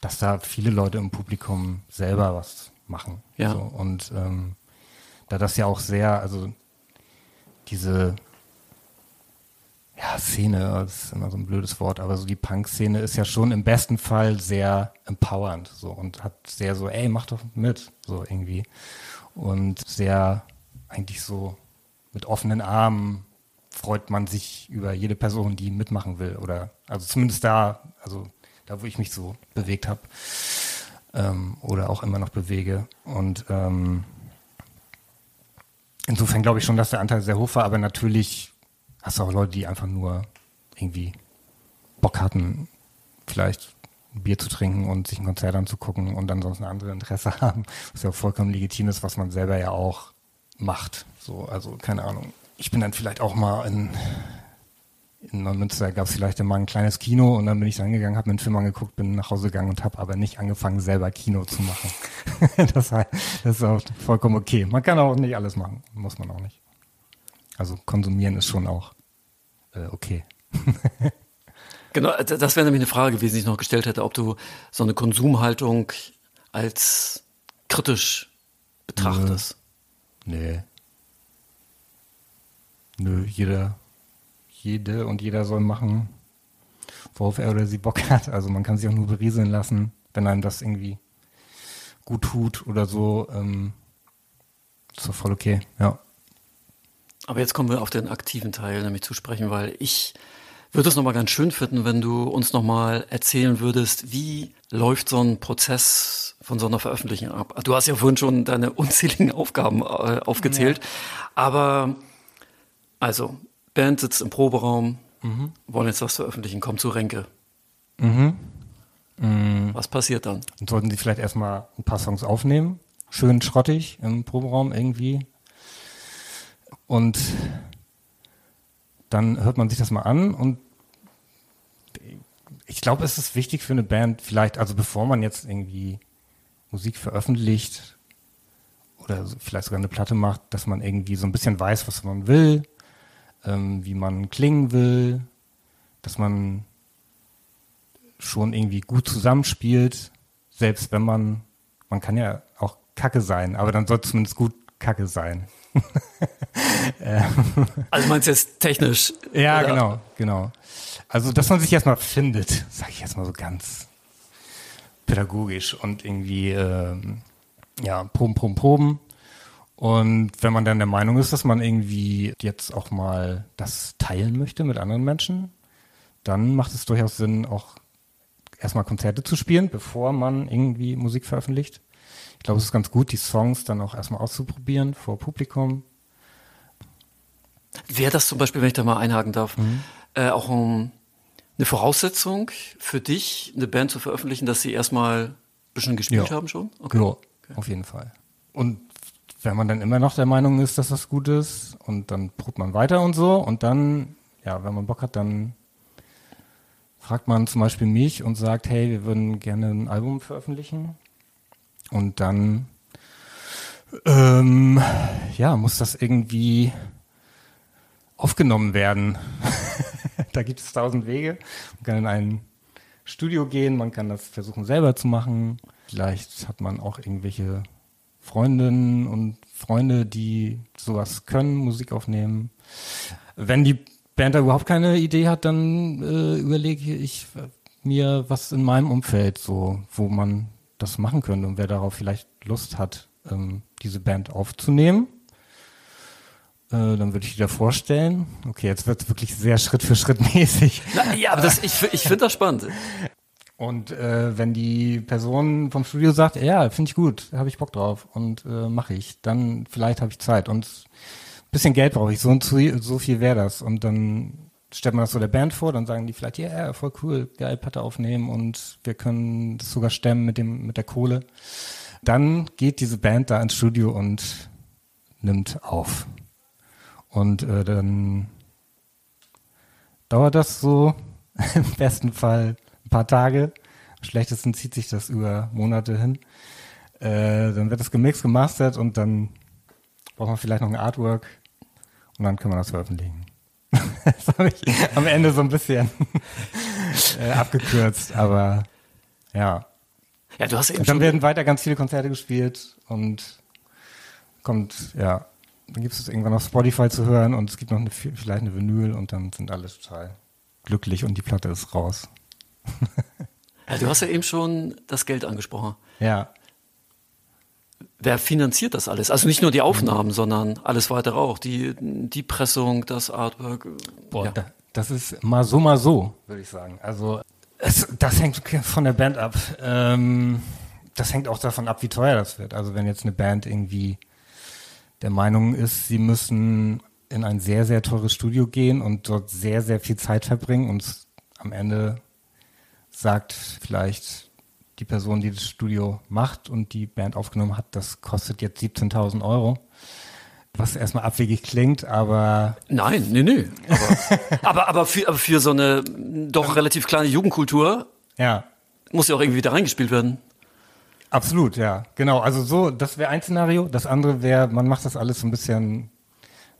S2: dass da viele Leute im Publikum selber was machen.
S1: Ja.
S2: So, und ähm, da das ja auch sehr, also diese ja, Szene, ist immer so ein blödes Wort, aber so die Punk-Szene ist ja schon im besten Fall sehr empowernd so und hat sehr so, ey, mach doch mit, so irgendwie. Und sehr eigentlich so mit offenen Armen freut man sich über jede Person, die mitmachen will. Oder also zumindest da, also da, wo ich mich so bewegt habe ähm, oder auch immer noch bewege. Und ähm, insofern glaube ich schon, dass der Anteil sehr hoch war, aber natürlich hast du auch Leute, die einfach nur irgendwie Bock hatten, vielleicht ein Bier zu trinken und sich ein Konzert anzugucken und ansonsten andere Interesse haben, was ja vollkommen legitim ist, was man selber ja auch macht. So, also keine Ahnung. Ich bin dann vielleicht auch mal in, in Neumünster gab es vielleicht immer ein kleines Kino und dann bin ich da hingegangen, habe mir einen Film angeguckt, bin nach Hause gegangen und habe aber nicht angefangen, selber Kino zu machen. das, das ist auch vollkommen okay. Man kann auch nicht alles machen, muss man auch nicht. Also konsumieren ist schon auch äh, okay.
S1: Genau, d- das wäre nämlich eine Frage gewesen, die ich noch gestellt hätte, ob du so eine Konsumhaltung als kritisch betrachtest.
S2: Nee. Nö, jeder, jede und jeder soll machen, worauf er oder sie Bock hat. Also man kann sich auch nur berieseln lassen, wenn einem das irgendwie gut tut oder so. Ähm, ist doch voll okay, ja.
S1: Aber jetzt kommen wir auf den aktiven Teil nämlich zu sprechen, weil ich würde es nochmal ganz schön finden, wenn du uns nochmal erzählen würdest, wie läuft so ein Prozess von so einer Veröffentlichung ab? Du hast ja vorhin schon deine unzähligen Aufgaben äh, aufgezählt, aber also, Band sitzt im Proberaum, wollen jetzt was veröffentlichen, kommt zu Renke. Was passiert dann?
S2: Dann sollten sie vielleicht erstmal ein paar Songs aufnehmen. Schön schrottig im Proberaum irgendwie. Und dann hört man sich das mal an und ich glaube, es ist wichtig für eine Band, vielleicht, also bevor man jetzt irgendwie Musik veröffentlicht oder vielleicht sogar eine Platte macht, dass man irgendwie so ein bisschen weiß, was man will, ähm, wie man klingen will, dass man schon irgendwie gut zusammenspielt, selbst wenn man, man kann ja auch Kacke sein, aber dann soll es zumindest gut Kacke sein.
S1: Also meinst du jetzt technisch?
S2: Ja,
S1: oder?
S2: genau, genau. Also, dass man sich erstmal findet, sage ich jetzt mal so ganz pädagogisch und irgendwie, ähm, ja, proben, proben, proben. Und wenn man dann der Meinung ist, dass man irgendwie jetzt auch mal das teilen möchte mit anderen Menschen, dann macht es durchaus Sinn, auch erstmal Konzerte zu spielen, bevor man irgendwie Musik veröffentlicht. Ich glaube, es ist ganz gut, die Songs dann auch erstmal auszuprobieren vor Publikum.
S1: Wäre das zum Beispiel, wenn ich da mal einhaken darf,
S2: Mhm.
S1: äh, auch um, eine Voraussetzung für dich, eine Band zu veröffentlichen, dass sie erstmal ein bisschen gespielt
S2: Ja.
S1: haben schon?
S2: Ja, auf jeden Fall. Und wenn man dann immer noch der Meinung ist, dass das gut ist, und dann probt man weiter und so, und dann, ja, wenn man Bock hat, dann fragt man zum Beispiel mich und sagt, hey, wir würden gerne ein Album veröffentlichen. Und dann ähm, ja, muss das irgendwie aufgenommen werden. da gibt es tausend Wege. Man kann in ein Studio gehen, man kann das versuchen selber zu machen. Vielleicht hat man auch irgendwelche Freundinnen und Freunde, die sowas können, Musik aufnehmen. Wenn die Band da überhaupt keine Idee hat, dann äh, überlege ich mir, was in meinem Umfeld so, wo man das machen könnte und wer darauf vielleicht Lust hat, ähm, diese Band aufzunehmen. Äh, dann würde ich dir vorstellen. Okay, jetzt wird es wirklich sehr Schritt für Schritt mäßig.
S1: Na, ja, aber das, ich, ich finde das spannend.
S2: Und äh, wenn die Person vom Studio sagt, ja, finde ich gut, habe ich Bock drauf und äh, mache ich, dann vielleicht habe ich Zeit und ein bisschen Geld brauche ich, so und so, so viel wäre das. Und dann stellt man das so der Band vor, dann sagen die vielleicht, ja, yeah, voll cool, geil, Platte aufnehmen und wir können das sogar stemmen mit dem mit der Kohle. Dann geht diese Band da ins Studio und nimmt auf. Und äh, dann dauert das so im besten Fall ein paar Tage. Am schlechtesten zieht sich das über Monate hin. Äh, dann wird das gemixt, gemastert und dann braucht man vielleicht noch ein Artwork und dann kann man das veröffentlichen. Das habe ich am Ende so ein bisschen äh, abgekürzt, aber ja.
S1: Ja, du hast eben
S2: und dann werden weiter ganz viele Konzerte gespielt und kommt, ja, dann gibt es irgendwann auf Spotify zu hören und es gibt noch eine, vielleicht eine Vinyl und dann sind alle total glücklich und die Platte ist raus.
S1: ja, du hast ja eben schon das Geld angesprochen.
S2: Ja.
S1: Wer finanziert das alles? Also nicht nur die Aufnahmen, sondern alles weitere auch. Die, die Pressung, das Artwork.
S2: Boah, ja. da, das ist mal so, mal so, würde ich sagen. Also es, das hängt von der Band ab. Ähm, das hängt auch davon ab, wie teuer das wird. Also wenn jetzt eine Band irgendwie der Meinung ist, sie müssen in ein sehr, sehr teures Studio gehen und dort sehr, sehr viel Zeit verbringen und am Ende sagt vielleicht die Person, die das Studio macht und die Band aufgenommen hat, das kostet jetzt 17.000 Euro. Was erstmal abwegig klingt, aber.
S1: Nein, nee, nee. Aber, aber, aber, für, aber für so eine doch relativ kleine Jugendkultur
S2: ja.
S1: muss ja auch irgendwie da reingespielt werden.
S2: Absolut, ja. Genau. Also so, das wäre ein Szenario. Das andere wäre, man macht das alles so ein bisschen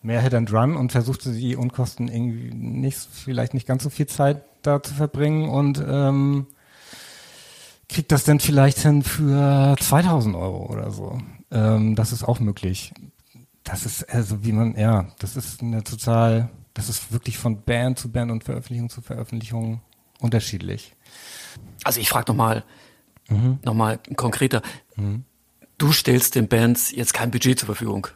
S2: mehr Hit and Run und versucht die Unkosten irgendwie nicht, vielleicht nicht ganz so viel Zeit da zu verbringen und ähm, kriegt das dann vielleicht hin für 2000 Euro oder so. Ähm, das ist auch möglich das ist also wie man, ja, das ist eine total, das ist wirklich von Band zu Band und Veröffentlichung zu Veröffentlichung unterschiedlich.
S1: Also ich frage nochmal, mhm. nochmal konkreter. Mhm. Du stellst den Bands jetzt kein Budget zur Verfügung.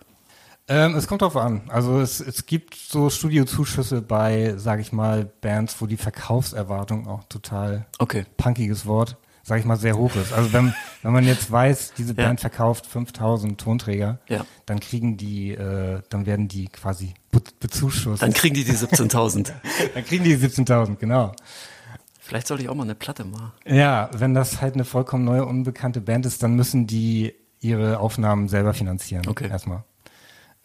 S2: Ähm, es kommt drauf an. Also es, es gibt so Studiozuschüsse bei, sage ich mal, Bands, wo die Verkaufserwartung auch total
S1: okay.
S2: punkiges Wort sag ich mal, sehr hoch ist. Also wenn, wenn man jetzt weiß, diese Band ja. verkauft 5000 Tonträger,
S1: ja.
S2: dann kriegen die, äh, dann werden die quasi bezuschusst.
S1: Dann kriegen die die 17.000.
S2: dann kriegen die 17.000, genau.
S1: Vielleicht sollte ich auch mal eine Platte machen.
S2: Ja, wenn das halt eine vollkommen neue, unbekannte Band ist, dann müssen die ihre Aufnahmen selber finanzieren.
S1: Okay.
S2: Erstmal.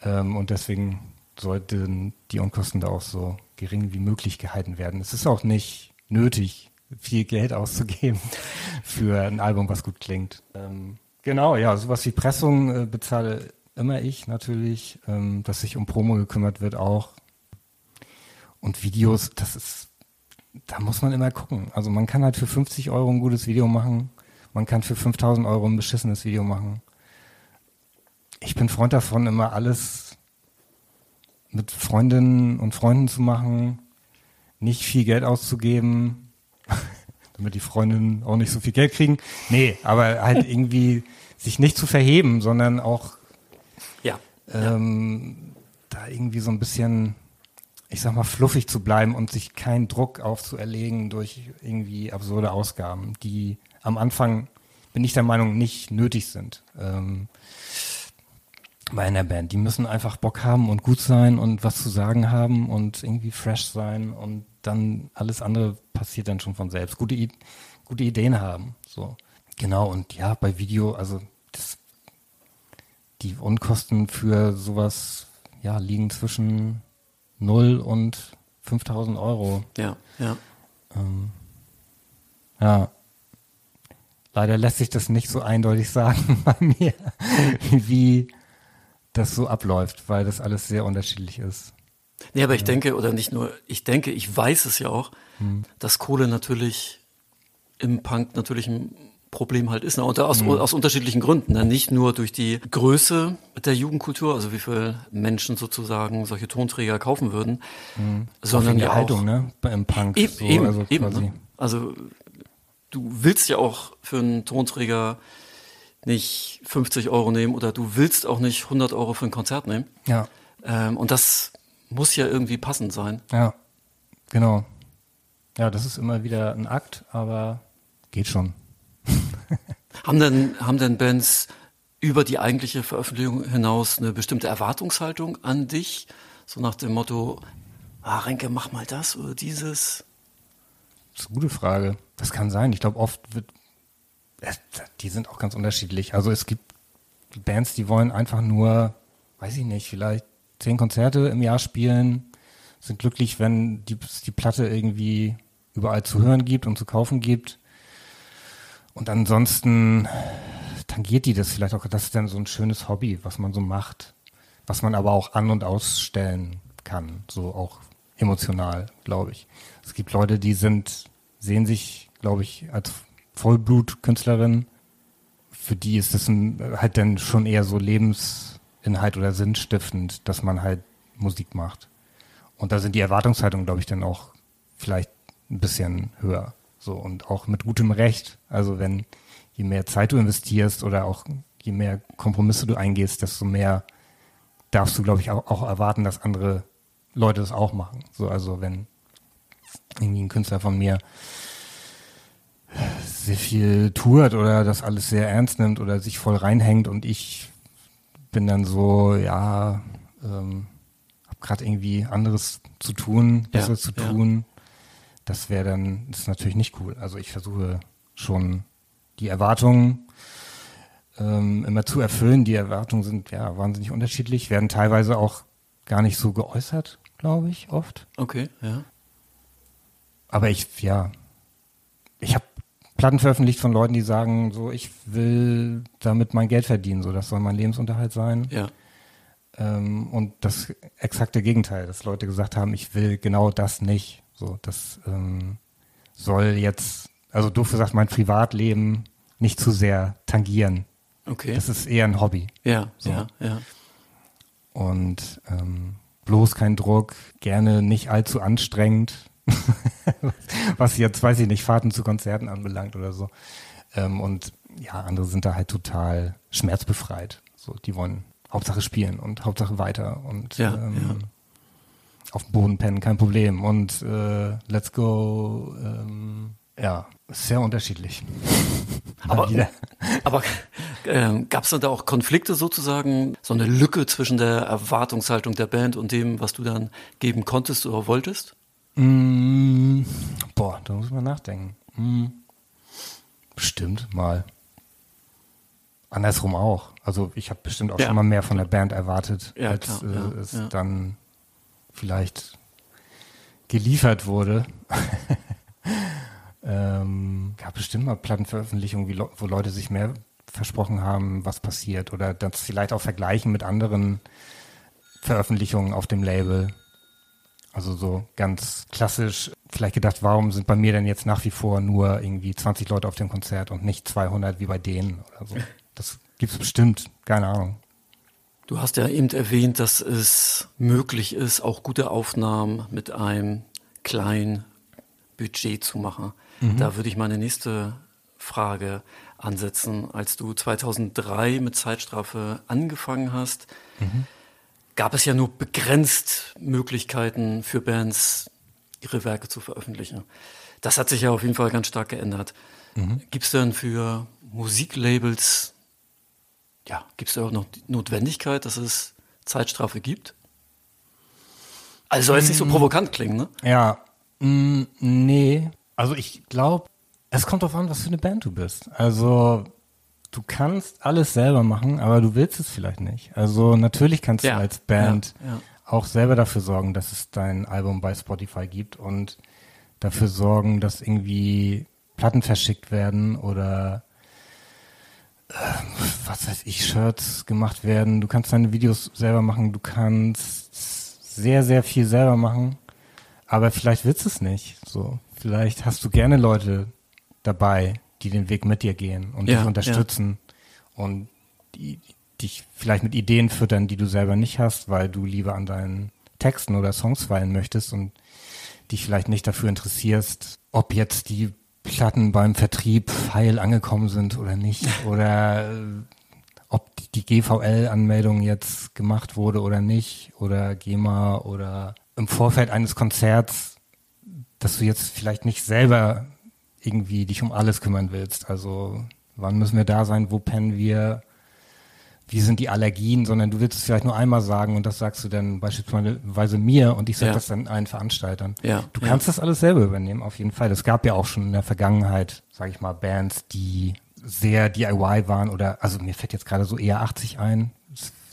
S2: Ähm, und deswegen sollten die Unkosten da auch so gering wie möglich gehalten werden. Es ist auch nicht nötig, viel Geld auszugeben für ein Album, was gut klingt. Ähm, genau, ja, sowas wie Pressung äh, bezahle immer ich natürlich, ähm, dass sich um Promo gekümmert wird auch. Und Videos, das ist, da muss man immer gucken. Also man kann halt für 50 Euro ein gutes Video machen, man kann für 5000 Euro ein beschissenes Video machen. Ich bin Freund davon, immer alles mit Freundinnen und Freunden zu machen, nicht viel Geld auszugeben, damit die Freundinnen auch nicht so viel Geld kriegen. Nee, aber halt irgendwie sich nicht zu verheben, sondern auch
S1: ja.
S2: Ähm, da irgendwie so ein bisschen, ich sag mal, fluffig zu bleiben und sich keinen Druck aufzuerlegen durch irgendwie absurde Ausgaben, die am Anfang, bin ich der Meinung, nicht nötig sind. Ähm, bei einer Band. Die müssen einfach Bock haben und gut sein und was zu sagen haben und irgendwie fresh sein und dann alles andere passiert dann schon von selbst. Gute, gute Ideen haben. So. Genau, und ja, bei Video, also das, die Unkosten für sowas ja, liegen zwischen 0 und 5000 Euro.
S1: Ja, ja.
S2: Ähm, Ja. Leider lässt sich das nicht so eindeutig sagen bei mir, wie das so abläuft, weil das alles sehr unterschiedlich ist.
S1: Nee, aber ich denke, oder nicht nur, ich denke, ich weiß es ja auch, hm. dass Kohle natürlich im Punk natürlich ein Problem halt ist. Ne? Und aus, mhm. aus unterschiedlichen Gründen. Ne? Nicht nur durch die Größe der Jugendkultur, also wie viele Menschen sozusagen solche Tonträger kaufen würden, mhm. sondern ja auch
S2: Haltung, ne? Im Punk.
S1: Eben, so, eben, also, eben ne? also du willst ja auch für einen Tonträger nicht 50 Euro nehmen oder du willst auch nicht 100 Euro für ein Konzert nehmen.
S2: Ja.
S1: Ähm, und das muss ja irgendwie passend sein.
S2: Ja, genau. Ja, das ist immer wieder ein Akt, aber geht schon.
S1: haben, denn, haben denn Bands über die eigentliche Veröffentlichung hinaus eine bestimmte Erwartungshaltung an dich? So nach dem Motto, ah, Renke, mach mal das oder dieses?
S2: Das ist eine gute Frage. Das kann sein. Ich glaube, oft wird, äh, die sind auch ganz unterschiedlich. Also es gibt Bands, die wollen einfach nur, weiß ich nicht, vielleicht zehn Konzerte im Jahr spielen, sind glücklich, wenn die, die Platte irgendwie überall zu hören gibt und zu kaufen gibt. Und ansonsten tangiert die das vielleicht auch, das ist dann so ein schönes Hobby, was man so macht, was man aber auch an- und ausstellen kann, so auch emotional, glaube ich. Es gibt Leute, die sind, sehen sich, glaube ich, als Vollblutkünstlerin. Für die ist das ein, halt dann schon eher so Lebensinhalt oder sinnstiftend, dass man halt Musik macht. Und da sind die Erwartungshaltungen, glaube ich, dann auch vielleicht ein bisschen höher. So, und auch mit gutem Recht. Also wenn je mehr Zeit du investierst oder auch je mehr Kompromisse du eingehst, desto mehr darfst du, glaube ich, auch, auch erwarten, dass andere Leute das auch machen. So, also wenn irgendwie ein Künstler von mir sehr viel tourt oder das alles sehr ernst nimmt oder sich voll reinhängt und ich bin dann so, ja, ähm, hab gerade irgendwie anderes zu tun, besser ja, zu tun. Ja das wäre dann, das ist natürlich nicht cool. Also ich versuche schon die Erwartungen ähm, immer zu erfüllen. Die Erwartungen sind ja wahnsinnig unterschiedlich, werden teilweise auch gar nicht so geäußert, glaube ich, oft.
S1: Okay, ja.
S2: Aber ich, ja, ich habe Platten veröffentlicht von Leuten, die sagen, so, ich will damit mein Geld verdienen, so, das soll mein Lebensunterhalt sein.
S1: Ja.
S2: Ähm, und das exakte Gegenteil, dass Leute gesagt haben, ich will genau das nicht. So, das ähm, soll jetzt, also du sagst, mein Privatleben nicht zu sehr tangieren.
S1: Okay.
S2: Das ist eher ein Hobby.
S1: Ja, so. ja, ja.
S2: Und ähm, bloß kein Druck, gerne nicht allzu anstrengend, was jetzt, weiß ich nicht, Fahrten zu Konzerten anbelangt oder so. Ähm, und ja, andere sind da halt total schmerzbefreit. So, die wollen Hauptsache spielen und Hauptsache weiter und
S1: ja, ähm, ja
S2: auf dem Boden pennen, kein Problem. Und äh, Let's Go, ähm, ja, sehr unterschiedlich.
S1: aber aber äh, gab es da auch Konflikte sozusagen, so eine Lücke zwischen der Erwartungshaltung der Band und dem, was du dann geben konntest oder wolltest?
S2: Mm, boah, da muss man nachdenken. Mm, bestimmt mal. Andersrum auch. Also ich habe bestimmt auch ja. schon mal mehr von der Band erwartet, ja, als klar, äh, es dann vielleicht geliefert wurde. ähm, gab bestimmt mal Plattenveröffentlichungen, wo Leute sich mehr versprochen haben, was passiert oder das vielleicht auch vergleichen mit anderen Veröffentlichungen auf dem Label. Also so ganz klassisch vielleicht gedacht, warum sind bei mir denn jetzt nach wie vor nur irgendwie 20 Leute auf dem Konzert und nicht 200 wie bei denen oder so. Das gibt es bestimmt, keine Ahnung.
S1: Du hast ja eben erwähnt, dass es möglich ist, auch gute Aufnahmen mit einem kleinen Budget zu machen. Mhm. Da würde ich meine nächste Frage ansetzen. Als du 2003 mit Zeitstrafe angefangen hast, mhm. Gab es ja nur begrenzt Möglichkeiten für Bands, ihre Werke zu veröffentlichen. Das hat sich ja auf jeden Fall ganz stark geändert. Mhm. Gibt es denn für Musiklabels ja, gibt es da auch noch die Notwendigkeit, dass es Zeitstrafe gibt? Also soll jetzt nicht so mm. provokant klingen, ne?
S2: Ja, mm, nee. Also ich glaube, es kommt darauf an, was für eine Band du bist. Also du kannst alles selber machen, aber du willst es vielleicht nicht. Also natürlich kannst ja. du als Band ja, ja. auch selber dafür sorgen, dass es dein Album bei Spotify gibt und dafür sorgen, dass irgendwie Platten verschickt werden oder äh, was weiß ich, Shirts gemacht werden. Du kannst deine Videos selber machen, du kannst sehr, sehr viel selber machen, aber vielleicht willst du es nicht. So, vielleicht hast du gerne Leute dabei, die den Weg mit dir gehen und
S1: Ja,
S2: dich unterstützen und die, dich vielleicht mit Ideen füttern, die du selber nicht hast, weil du lieber an deinen Texten oder Songs feilen möchtest und dich vielleicht nicht dafür interessierst, ob jetzt die Platten beim Vertrieb heil angekommen sind oder nicht oder äh, ob die GVL-Anmeldung jetzt gemacht wurde oder nicht oder GEMA oder im Vorfeld eines Konzerts, dass du jetzt vielleicht nicht selber irgendwie dich um alles kümmern willst. Also wann müssen wir da sein, wo pennen wir, wie sind die Allergien, sondern du willst es vielleicht nur einmal sagen und das sagst du dann beispielsweise mir und ich sage
S1: Ja.
S2: das dann allen Veranstaltern.
S1: Ja,
S2: Du
S1: ja.
S2: kannst das alles selber übernehmen, auf jeden Fall. Es gab ja auch schon in der Vergangenheit, sage ich mal, Bands, die sehr DIY waren oder, also mir fällt jetzt gerade so eher 80 ein.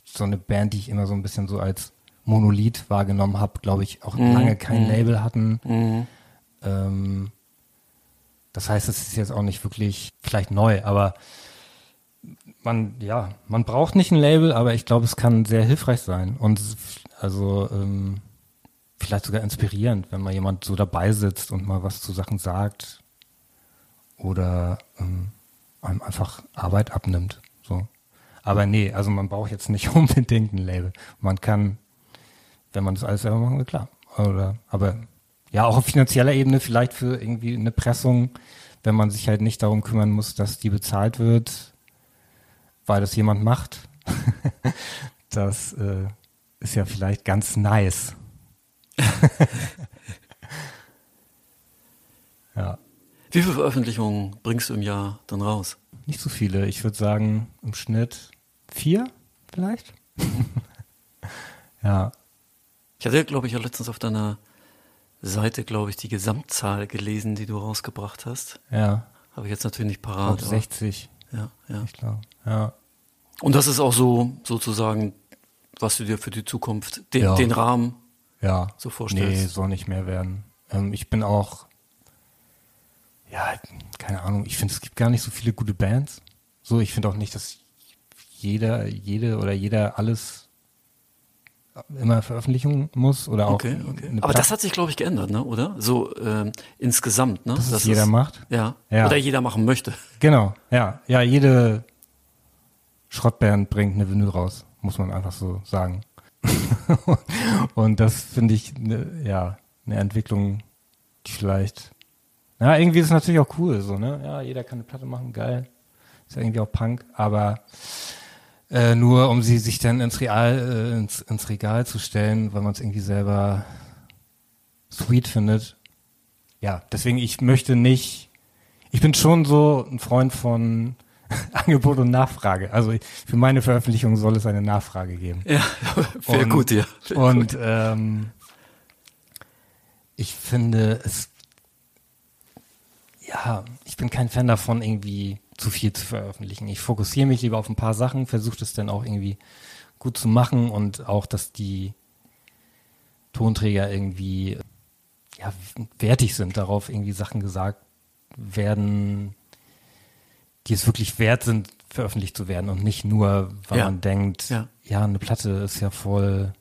S2: So eine Band, die ich immer so ein bisschen so als Monolith wahrgenommen habe, glaube ich, auch lange kein Label hatten.
S1: Mhm.
S2: Ähm, das heißt, es ist jetzt auch nicht wirklich vielleicht neu, aber man, ja, man braucht nicht ein Label, aber ich glaube, es kann sehr hilfreich sein und also ähm, vielleicht sogar inspirierend, wenn mal jemand so dabei sitzt und mal was zu Sachen sagt oder ähm, einem einfach Arbeit abnimmt. So. Aber nee, also man braucht jetzt nicht unbedingt ein Label. Man kann, wenn man das alles selber machen will, klar. Oder, aber ja, auch auf finanzieller Ebene vielleicht für irgendwie eine Pressung, wenn man sich halt nicht darum kümmern muss, dass die bezahlt wird, weil das jemand macht. das äh, ist ja vielleicht ganz nice. ja,
S1: Wie viele Veröffentlichungen bringst du im Jahr dann raus?
S2: nicht so viele. Ich würde sagen, im Schnitt vier vielleicht. ja,
S1: Ich hatte, glaube ich, ja letztens auf deiner Seite, glaube ich, die Gesamtzahl gelesen, die du rausgebracht hast.
S2: ja,
S1: Habe ich jetzt natürlich nicht parat. aber-
S2: 60,
S1: Ja, ja.
S2: ich glaube. Ja.
S1: Und das ist auch so sozusagen, was du dir für die Zukunft, den,
S2: Ja.
S1: den Rahmen
S2: Ja.
S1: so vorstellst.
S2: Nee, soll nicht mehr werden. Ähm, ich bin auch, ja, keine Ahnung, ich finde, es gibt gar nicht so viele gute Bands. So, ich finde auch nicht, dass jeder, jede oder jeder alles immer veröffentlichen muss oder auch.
S1: Okay, okay. Aber das hat sich, glaube ich, geändert, ne? oder? So ähm, insgesamt, ne?
S2: Dass
S1: Das
S2: jeder
S1: ist-
S2: macht?
S1: Ja.
S2: Ja.
S1: Oder jeder machen möchte.
S2: Genau, ja. Ja, jede Schrottband bringt eine Vinyl raus, muss man einfach so sagen. Und das finde ich, ne, ja, eine Entwicklung, die vielleicht, ja, irgendwie ist es natürlich auch cool, so, ne? Ja, jeder kann eine Platte machen, geil. Ist ja irgendwie auch Punk, aber äh, nur um sie sich dann ins Real, äh, ins, ins Regal zu stellen, weil man es irgendwie selber sweet findet. Ja, deswegen, ich möchte nicht, ich bin schon so ein Freund von Angebot und Nachfrage. Also für meine Veröffentlichung soll es eine Nachfrage geben.
S1: Ja,
S2: Und-
S1: gut, ja. Gut.
S2: Und ähm, ich finde es, ja, ich bin kein Fan davon, irgendwie zu viel zu veröffentlichen. Ich fokussiere mich lieber auf ein paar Sachen, versuche das dann auch irgendwie gut zu machen und auch, dass die Tonträger irgendwie ja, wertig sind, darauf irgendwie Sachen gesagt werden, die es wirklich wert sind, veröffentlicht zu werden und nicht nur, weil
S1: Ja.
S2: man denkt,
S1: Ja.
S2: ja. eine Platte ist ja voll,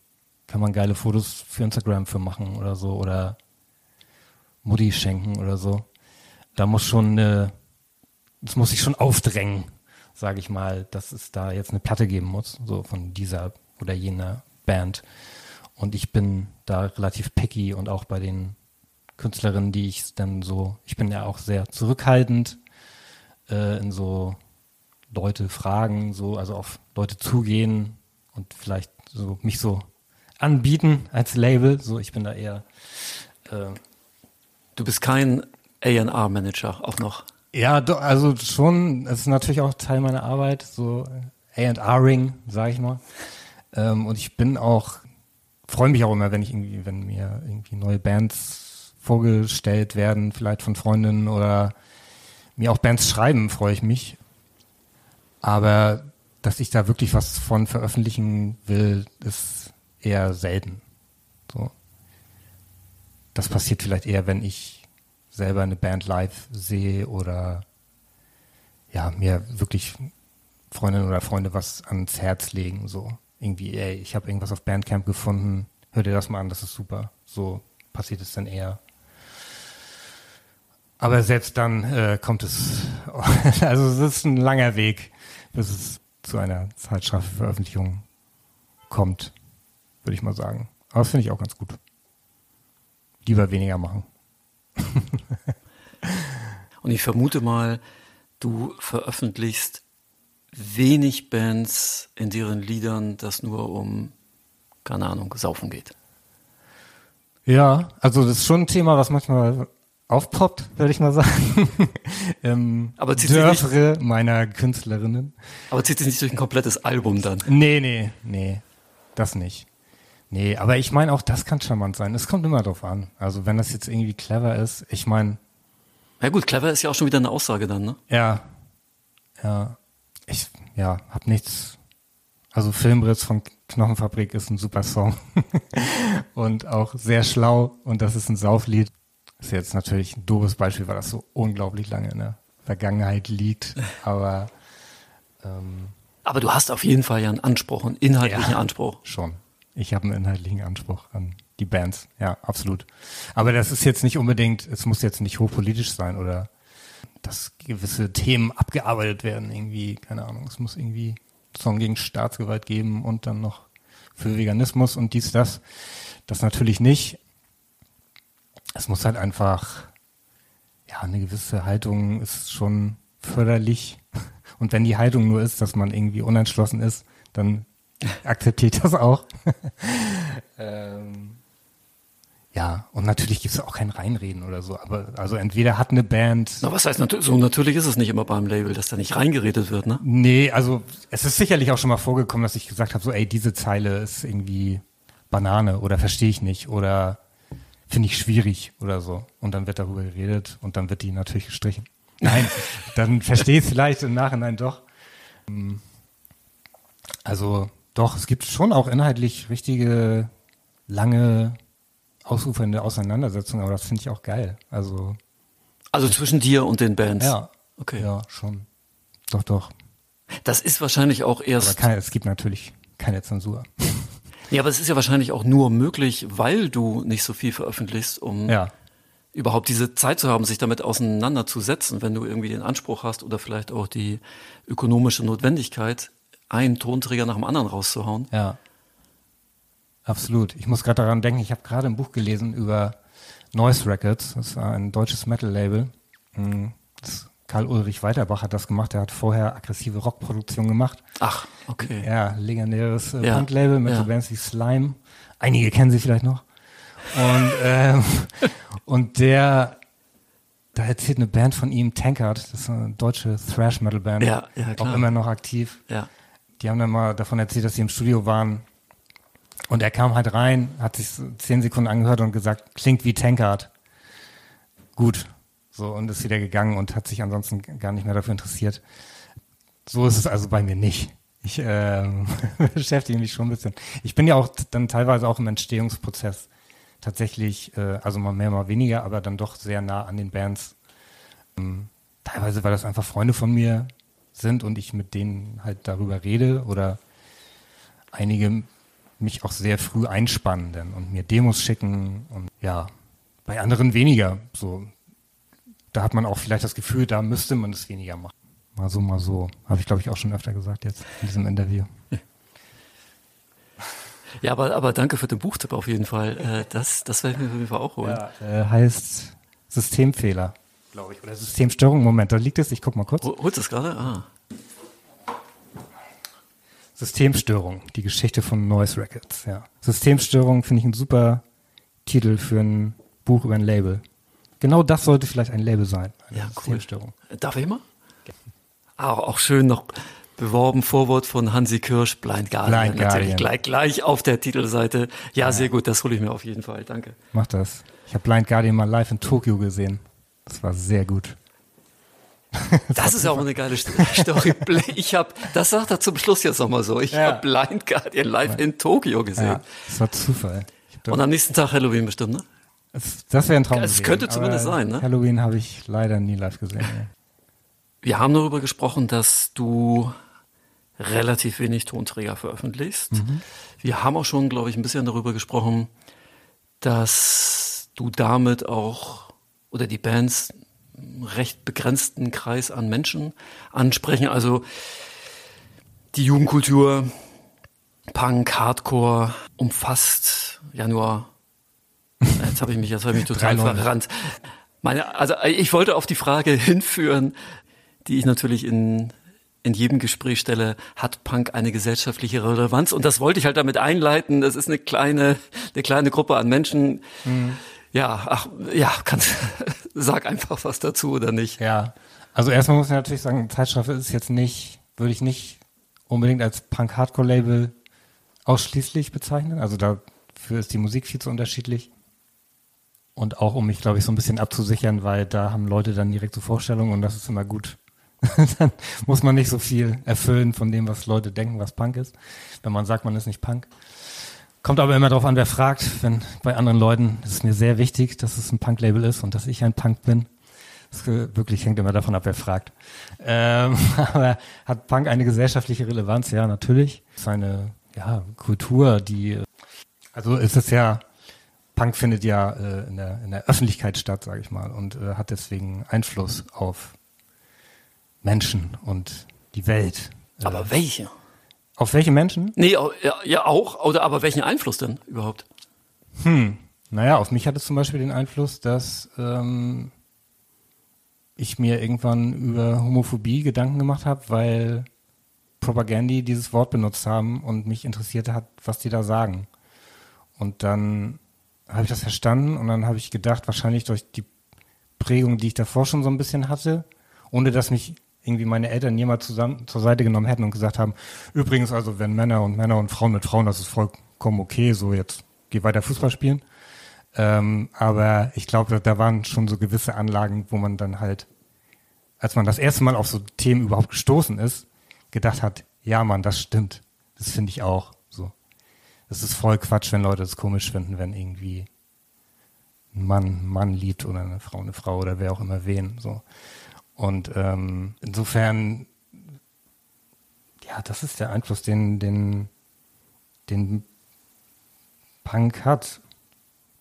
S2: kann man geile Fotos für Instagram für machen oder so oder Mutti schenken oder so. Da muss schon eine, es muss sich schon aufdrängen, sage ich mal, dass es da jetzt eine Platte geben muss, so von dieser oder jener Band. Und ich bin da relativ picky und auch bei den Künstlerinnen, die ich dann so, ich bin ja auch sehr zurückhaltend äh, in so Leute fragen, so, also auf Leute zugehen und vielleicht so mich so anbieten als Label. So, ich bin da eher äh,
S1: Du bist kein A&R-Manager, auch noch.
S2: Ja, also schon, es ist natürlich auch Teil meiner Arbeit, so A&R-Ring, sage ich mal. Ähm, und ich bin auch, freue mich auch immer, wenn ich irgendwie, wenn mir irgendwie neue Bands vorgestellt werden, vielleicht von Freundinnen oder mir auch Bands schreiben, freue ich mich. Aber dass ich da wirklich was von veröffentlichen will, ist eher selten. So. Das passiert vielleicht eher, wenn ich selber eine Band live sehe oder ja, mir wirklich Freundinnen oder Freunde was ans Herz legen, so irgendwie, ey, ich habe irgendwas auf Bandcamp gefunden, hör dir das mal an, das ist super. So passiert es dann eher. Aber selbst dann äh, kommt es, also es ist ein langer Weg, bis es zu einer Zeitschriftveröffentlichung kommt, würde ich mal sagen. Aber das finde ich auch ganz gut. Lieber weniger machen.
S1: Und ich vermute mal, du veröffentlichst wenig Bands, in deren Liedern das nur um, keine Ahnung, Saufen geht.
S2: Ja, also das ist schon ein Thema, was manchmal aufpoppt, würde ich mal sagen. ähm,
S1: aber zieht
S2: Dörfere nicht, meiner Künstlerinnen.
S1: Aber zieht sich nicht durch ein komplettes Album dann?
S2: Nee, nee, nee, das nicht. Nee, aber ich meine auch, das kann charmant sein. Es kommt immer drauf an. Also wenn das jetzt irgendwie clever ist, ich meine.
S1: Ja gut, clever ist ja auch schon wieder eine Aussage dann, ne?
S2: Ja, ja. Ich, ja, hab nichts. Also Filmritz von Knochenfabrik ist ein super Song. und auch sehr schlau und das ist ein Sauflied. Ist jetzt natürlich ein doofes Beispiel, weil das so unglaublich lange in der Vergangenheit liegt. Aber ähm,
S1: aber du hast auf jeden Fall ja einen Anspruch, einen inhaltlichen ja, Anspruch.
S2: Schon. Ich habe einen inhaltlichen Anspruch an die Bands. Ja, absolut. Aber das ist jetzt nicht unbedingt, es muss jetzt nicht hochpolitisch sein oder dass gewisse Themen abgearbeitet werden, irgendwie, keine Ahnung, es muss irgendwie Song gegen Staatsgewalt geben und dann noch für Veganismus und dies, das. Das natürlich nicht. Es muss halt einfach, ja, eine gewisse Haltung ist schon förderlich. Und wenn die Haltung nur ist, dass man irgendwie unentschlossen ist, dann akzeptiert das auch. ähm, ja, und natürlich gibt es auch kein Reinreden oder so, aber also entweder hat eine Band.
S1: Na, was heißt natürlich, so natürlich ist es nicht immer beim Label, dass da nicht reingeredet wird, ne?
S2: Nee, also es ist sicherlich auch schon mal vorgekommen, dass ich gesagt habe, so, ey, diese Zeile ist irgendwie Banane oder verstehe ich nicht oder finde ich schwierig oder so. Und dann wird darüber geredet und dann wird die natürlich gestrichen. Nein, dann verstehe ich es vielleicht im Nachhinein doch. Also doch, es gibt schon auch inhaltlich richtige lange ausufernde Auseinandersetzung, aber das finde ich auch geil. Also,
S1: also zwischen dir und den Bands?
S2: Ja. Okay. Ja, schon. Doch, doch.
S1: Das ist wahrscheinlich auch erst.
S2: Aber keine, es gibt natürlich keine Zensur.
S1: Ja, aber es ist ja wahrscheinlich auch nur möglich, weil du nicht so viel veröffentlichst, um ja. überhaupt diese Zeit zu haben, sich damit auseinanderzusetzen, wenn du irgendwie den Anspruch hast oder vielleicht auch die ökonomische Notwendigkeit, einen Tonträger nach dem anderen rauszuhauen.
S2: Ja. Absolut. Ich muss gerade daran denken, ich habe gerade ein Buch gelesen über Noise Records. Das ist ein deutsches Metal-Label. Hm, Karl Ulrich Weiterbach hat das gemacht. Er hat vorher aggressive Rockproduktion gemacht.
S1: Ach, okay.
S2: Ja, legendäres äh, ja. Bandlabel mit ja. so Bands wie Slime. Einige kennen sie vielleicht noch. Und, ähm, und der, da erzählt eine Band von ihm, Tankard, das ist eine deutsche Thrash-Metal-Band.
S1: Ja, ja, klar.
S2: Auch immer noch aktiv.
S1: Ja.
S2: Die haben dann mal davon erzählt, dass sie im Studio waren und er kam halt rein, hat sich zehn Sekunden angehört und gesagt, klingt wie Tankard. Gut. So, und ist wieder gegangen und hat sich ansonsten gar nicht mehr dafür interessiert. So ist es also bei mir nicht. Ich äh, beschäftige mich schon ein bisschen. Ich bin ja auch dann teilweise auch im Entstehungsprozess tatsächlich, äh, also mal mehr, mal weniger, aber dann doch sehr nah an den Bands. Ähm, teilweise, weil das einfach Freunde von mir sind und ich mit denen halt darüber rede oder einige mich auch sehr früh einspannen denn, und mir Demos schicken und ja, bei anderen weniger. So, da hat man auch vielleicht das Gefühl, da müsste man es weniger machen. Mal so, mal so. Habe ich, glaube ich, auch schon öfter gesagt jetzt in diesem Interview.
S1: Ja, aber, aber danke für den Buchtipp auf jeden Fall. Äh, das, das werde ich mir auf jeden Fall auch holen.
S2: Ja, äh, heißt Systemfehler, glaube ich. Oder Systemstörung. Moment, da liegt es. Ich guck mal kurz.
S1: Holst du es gerade? Ah.
S2: Systemstörung, die Geschichte von Noise Records, ja. Systemstörung finde ich ein super Titel für ein Buch über ein Label. Genau das sollte vielleicht ein Label sein.
S1: Eine ja, Systemstörung. Cool. Darf ich mal? Ja. Auch, auch schön noch beworben, Vorwort von Hansi Kirsch, Blind Guardian.
S2: Blind Guardian.
S1: Gleich, gleich auf der Titelseite. Ja, ja, sehr gut, das hole ich mir auf jeden Fall. Danke.
S2: Mach das. Ich habe Blind Guardian mal live in Tokio gesehen. Das war sehr gut.
S1: Das ist auch eine geile Story. Ich habe, das sagt er zum Schluss jetzt nochmal so. Ich ja. habe Blind Guardian live in Tokio gesehen. Ja,
S2: das war Zufall.
S1: Und am nächsten Tag Halloween bestimmt, ne?
S2: Das, das wäre ein Traum.
S1: Es könnte zumindest sein, ne?
S2: Halloween habe ich leider nie live gesehen.
S1: Wir haben darüber gesprochen, dass du relativ wenig Tonträger veröffentlichst. Mhm. Wir haben auch schon, glaube ich, ein bisschen darüber gesprochen, dass du damit auch oder die Bands recht begrenzten Kreis an Menschen ansprechen. Also die Jugendkultur, Punk, Hardcore umfasst ja nur. Jetzt habe ich mich, jetzt habe ich mich total verrannt. Meine, also ich wollte auf die Frage hinführen, die ich natürlich in in jedem Gespräch stelle, hat Punk eine gesellschaftliche Relevanz? Und das wollte ich halt damit einleiten. Das ist eine kleine, eine kleine Gruppe an Menschen. Mhm. Ja, ach, ja, kannst, sag einfach was dazu oder nicht.
S2: Ja. Also erstmal muss ich natürlich sagen, Zeitstrafe ist jetzt nicht, würde ich nicht unbedingt als Punk-Hardcore-Label ausschließlich bezeichnen. Also dafür ist die Musik viel zu unterschiedlich. Und auch um mich, glaube ich, so ein bisschen abzusichern, weil da haben Leute dann direkt so Vorstellungen und das ist immer gut, dann muss man nicht so viel erfüllen von dem, was Leute denken, was Punk ist, wenn man sagt, man ist nicht Punk. Kommt aber immer darauf an, wer fragt. Wenn bei anderen Leuten ist es mir sehr wichtig, dass es ein Punk-Label ist und dass ich ein Punk bin. Das wirklich hängt immer davon ab, wer fragt. Ähm, aber hat Punk eine gesellschaftliche Relevanz? Ja, natürlich. Es ist eine ja, Kultur, die also ist es ja Punk findet ja äh, in, der, in der Öffentlichkeit statt, sage ich mal, und äh, hat deswegen Einfluss auf Menschen und die Welt.
S1: Aber äh, welche?
S2: Auf welche Menschen?
S1: Nee, ja, ja auch, oder aber welchen Einfluss denn überhaupt?
S2: Hm, naja, auf mich hat es zum Beispiel den Einfluss, dass ähm, ich mir irgendwann über Homophobie Gedanken gemacht habe, weil Propagandi dieses Wort benutzt haben und mich interessiert hat, was die da sagen. Und dann habe ich das verstanden und dann habe ich gedacht, wahrscheinlich durch die Prägung, die ich davor schon so ein bisschen hatte, ohne dass mich irgendwie meine Eltern jemals zusammen zur Seite genommen hätten und gesagt haben, übrigens also, wenn Männer und Männer und Frauen mit Frauen, das ist vollkommen okay, so jetzt geh weiter Fußball spielen. Ähm, aber ich glaube, da waren schon so gewisse Anlagen, wo man dann halt, als man das erste Mal auf so Themen überhaupt gestoßen ist, gedacht hat, ja Mann, das stimmt. Das finde ich auch so. Das ist voll Quatsch, wenn Leute es komisch finden, wenn irgendwie ein Mann Mann liebt oder eine Frau eine Frau oder wer auch immer wen. So. Und ähm, insofern, ja, das ist der Einfluss, den, den, den Punk hat.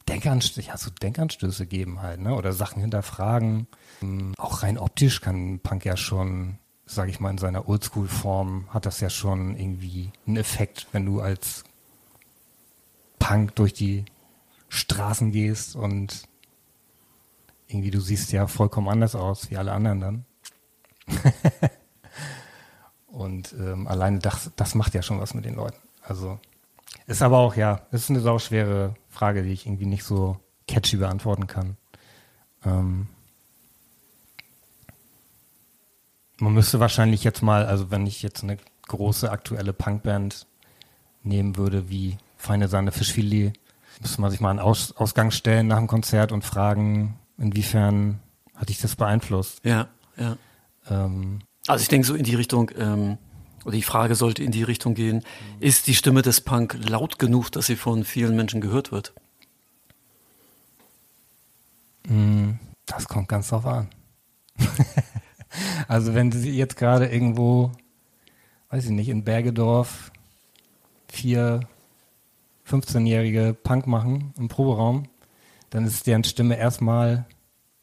S2: Denkanstöße, ja, so Denkanstöße geben halt, ne? Oder Sachen hinterfragen. Auch rein optisch kann Punk ja schon, sage ich mal, in seiner Oldschool-Form hat das ja schon irgendwie einen Effekt, wenn du als Punk durch die Straßen gehst und irgendwie, du siehst ja vollkommen anders aus wie alle anderen dann. und ähm, alleine das, das macht ja schon was mit den Leuten. Also ist aber auch, ja, ist eine sauschwere Frage, die ich irgendwie nicht so catchy beantworten kann. Ähm, man müsste wahrscheinlich jetzt mal, also wenn ich jetzt eine große aktuelle Punkband nehmen würde, wie Feine Sahne Fischfilet, müsste man sich mal einen Aus Ausgang stellen nach dem Konzert und fragen, Inwiefern hat dich das beeinflusst?
S1: Ja, ja. Ähm, also ich denke so in die Richtung, ähm, oder die Frage sollte in die Richtung gehen, ist die Stimme des Punk laut genug, dass sie von vielen Menschen gehört wird?
S2: Mm, das kommt ganz drauf an. also wenn sie jetzt gerade irgendwo, weiß ich nicht, in Bergedorf vier 15-jährige Punk machen im Proberaum, dann ist deren Stimme erstmal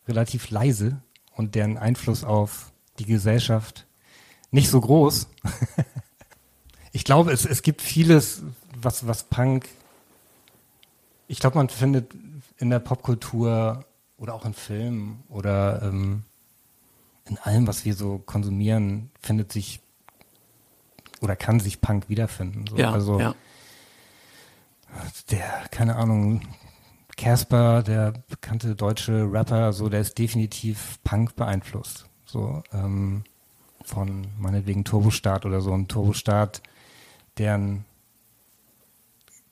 S2: relativ leise und deren Einfluss auf die Gesellschaft nicht so groß. ich glaube, es, es gibt vieles, was, was Punk, ich glaube, man findet in der Popkultur oder auch in Filmen oder ähm, in allem, was wir so konsumieren, findet sich oder kann sich Punk wiederfinden. So.
S1: Ja,
S2: also
S1: ja.
S2: der, keine Ahnung, Casper, der bekannte deutsche Rapper, so der ist definitiv Punk beeinflusst. So ähm, von meinetwegen Turbostart oder so. Ein Turbostart, deren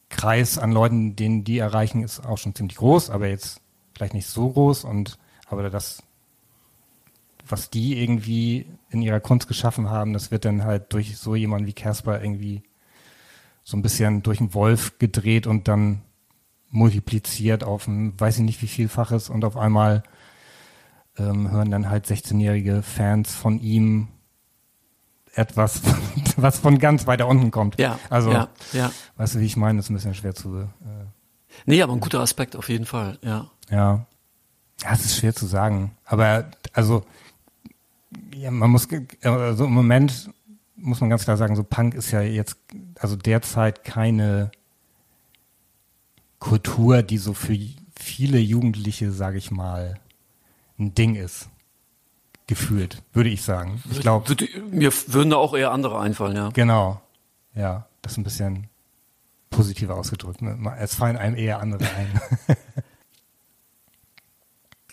S2: Kreis an Leuten, den die erreichen, ist auch schon ziemlich groß, aber jetzt vielleicht nicht so groß und aber das, was die irgendwie in ihrer Kunst geschaffen haben, das wird dann halt durch so jemanden wie Casper irgendwie so ein bisschen durch einen Wolf gedreht und dann multipliziert auf ein, weiß ich nicht wie vielfaches und auf einmal ähm, hören dann halt 16-jährige Fans von ihm etwas, was von ganz weiter unten kommt.
S1: Ja.
S2: Also,
S1: ja, ja.
S2: weißt du, wie ich meine? Das ist ein bisschen schwer zu. Äh,
S1: nee, aber ein guter Aspekt auf jeden Fall, ja.
S2: Ja. Ja, es ist schwer zu sagen. Aber also, ja, man muss, also im Moment muss man ganz klar sagen, so Punk ist ja jetzt, also derzeit keine Kultur, die so für viele Jugendliche, sage ich mal, ein Ding ist. Gefühlt, würde ich sagen. Ich glaube.
S1: Mir würden da auch eher andere einfallen, ja.
S2: Genau. Ja, das ist ein bisschen positiver ausgedrückt. Ne? Es fallen einem eher andere ein.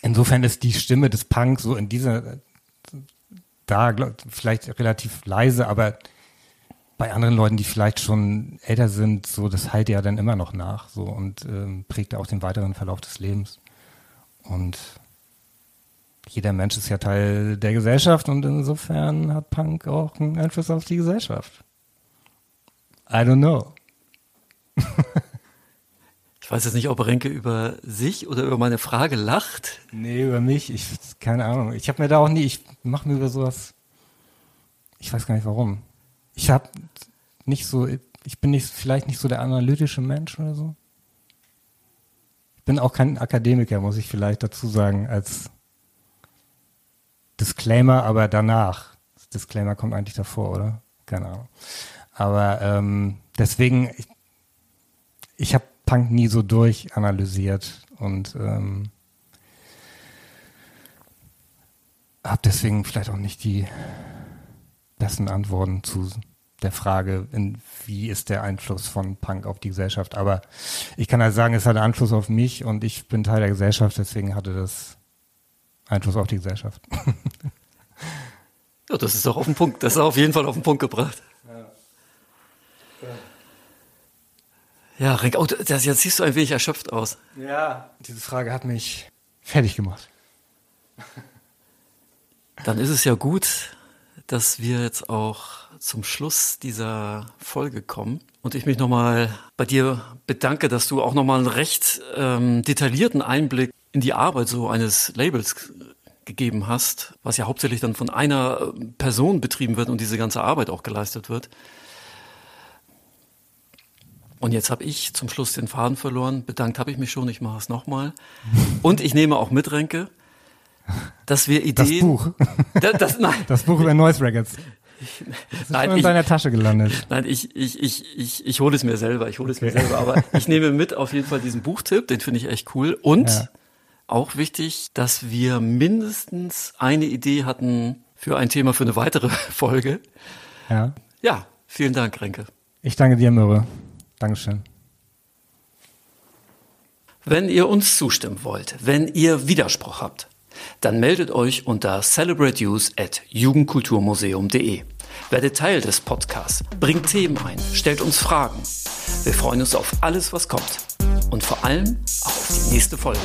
S2: Insofern ist die Stimme des Punk so in dieser, da glaub, vielleicht relativ leise, aber bei anderen Leuten, die vielleicht schon älter sind, so das heilt ja dann immer noch nach, so und ähm, prägt auch den weiteren Verlauf des Lebens. Und jeder Mensch ist ja Teil der Gesellschaft und insofern hat Punk auch einen Einfluss auf die Gesellschaft. I don't know.
S1: ich weiß jetzt nicht, ob Renke über sich oder über meine Frage lacht.
S2: Nee, über mich. Ich, keine Ahnung. Ich habe mir da auch nie, ich mache mir über sowas, ich weiß gar nicht warum. Ich habe nicht so, ich bin nicht, vielleicht nicht so der analytische Mensch oder so. Ich bin auch kein Akademiker, muss ich vielleicht dazu sagen, als Disclaimer, aber danach. Das Disclaimer kommt eigentlich davor, oder? Keine Ahnung. Aber ähm, deswegen, ich, ich habe Punk nie so durchanalysiert und ähm, habe deswegen vielleicht auch nicht die besten Antworten zu der Frage, in, wie ist der Einfluss von Punk auf die Gesellschaft. Aber ich kann halt sagen, es hat Einfluss auf mich und ich bin Teil der Gesellschaft, deswegen hatte das Einfluss auf die Gesellschaft.
S1: ja, das ist doch auf den Punkt. Das ist auf jeden Fall auf den Punkt gebracht. Ja, Renk, oh, das, jetzt siehst du ein wenig erschöpft aus.
S2: Ja, diese Frage hat mich fertig gemacht.
S1: Dann ist es ja gut, dass wir jetzt auch zum Schluss dieser Folge kommen und ich mich nochmal bei dir bedanke, dass du auch nochmal einen recht ähm, detaillierten Einblick in die Arbeit so eines Labels gegeben hast, was ja hauptsächlich dann von einer äh, Person betrieben wird und diese ganze Arbeit auch geleistet wird. Und jetzt habe ich zum Schluss den Faden verloren. Bedankt habe ich mich schon, ich mache es nochmal. Und ich nehme auch mit, Renke, dass wir Ideen.
S2: Das Buch.
S1: Das, das, nein.
S2: das Buch über Noise Records. Das ist nein, in ich, deiner Tasche gelandet.
S1: Nein, ich, ich, ich, ich, ich hole es mir selber, ich hole es okay. mir selber. Aber ich nehme mit auf jeden Fall diesen Buchtipp, den finde ich echt cool. Und ja auch wichtig, dass wir mindestens eine Idee hatten für ein Thema für eine weitere Folge.
S2: Ja.
S1: Ja, vielen Dank, Renke.
S2: Ich danke dir, Möre. Dankeschön.
S1: Wenn ihr uns zustimmen wollt, wenn ihr Widerspruch habt, dann meldet euch unter celebrateuse at jugendkulturmuseum.de. Werdet Teil des Podcasts, bringt Themen ein, stellt uns Fragen. Wir freuen uns auf alles, was kommt und vor allem auf die nächste Folge.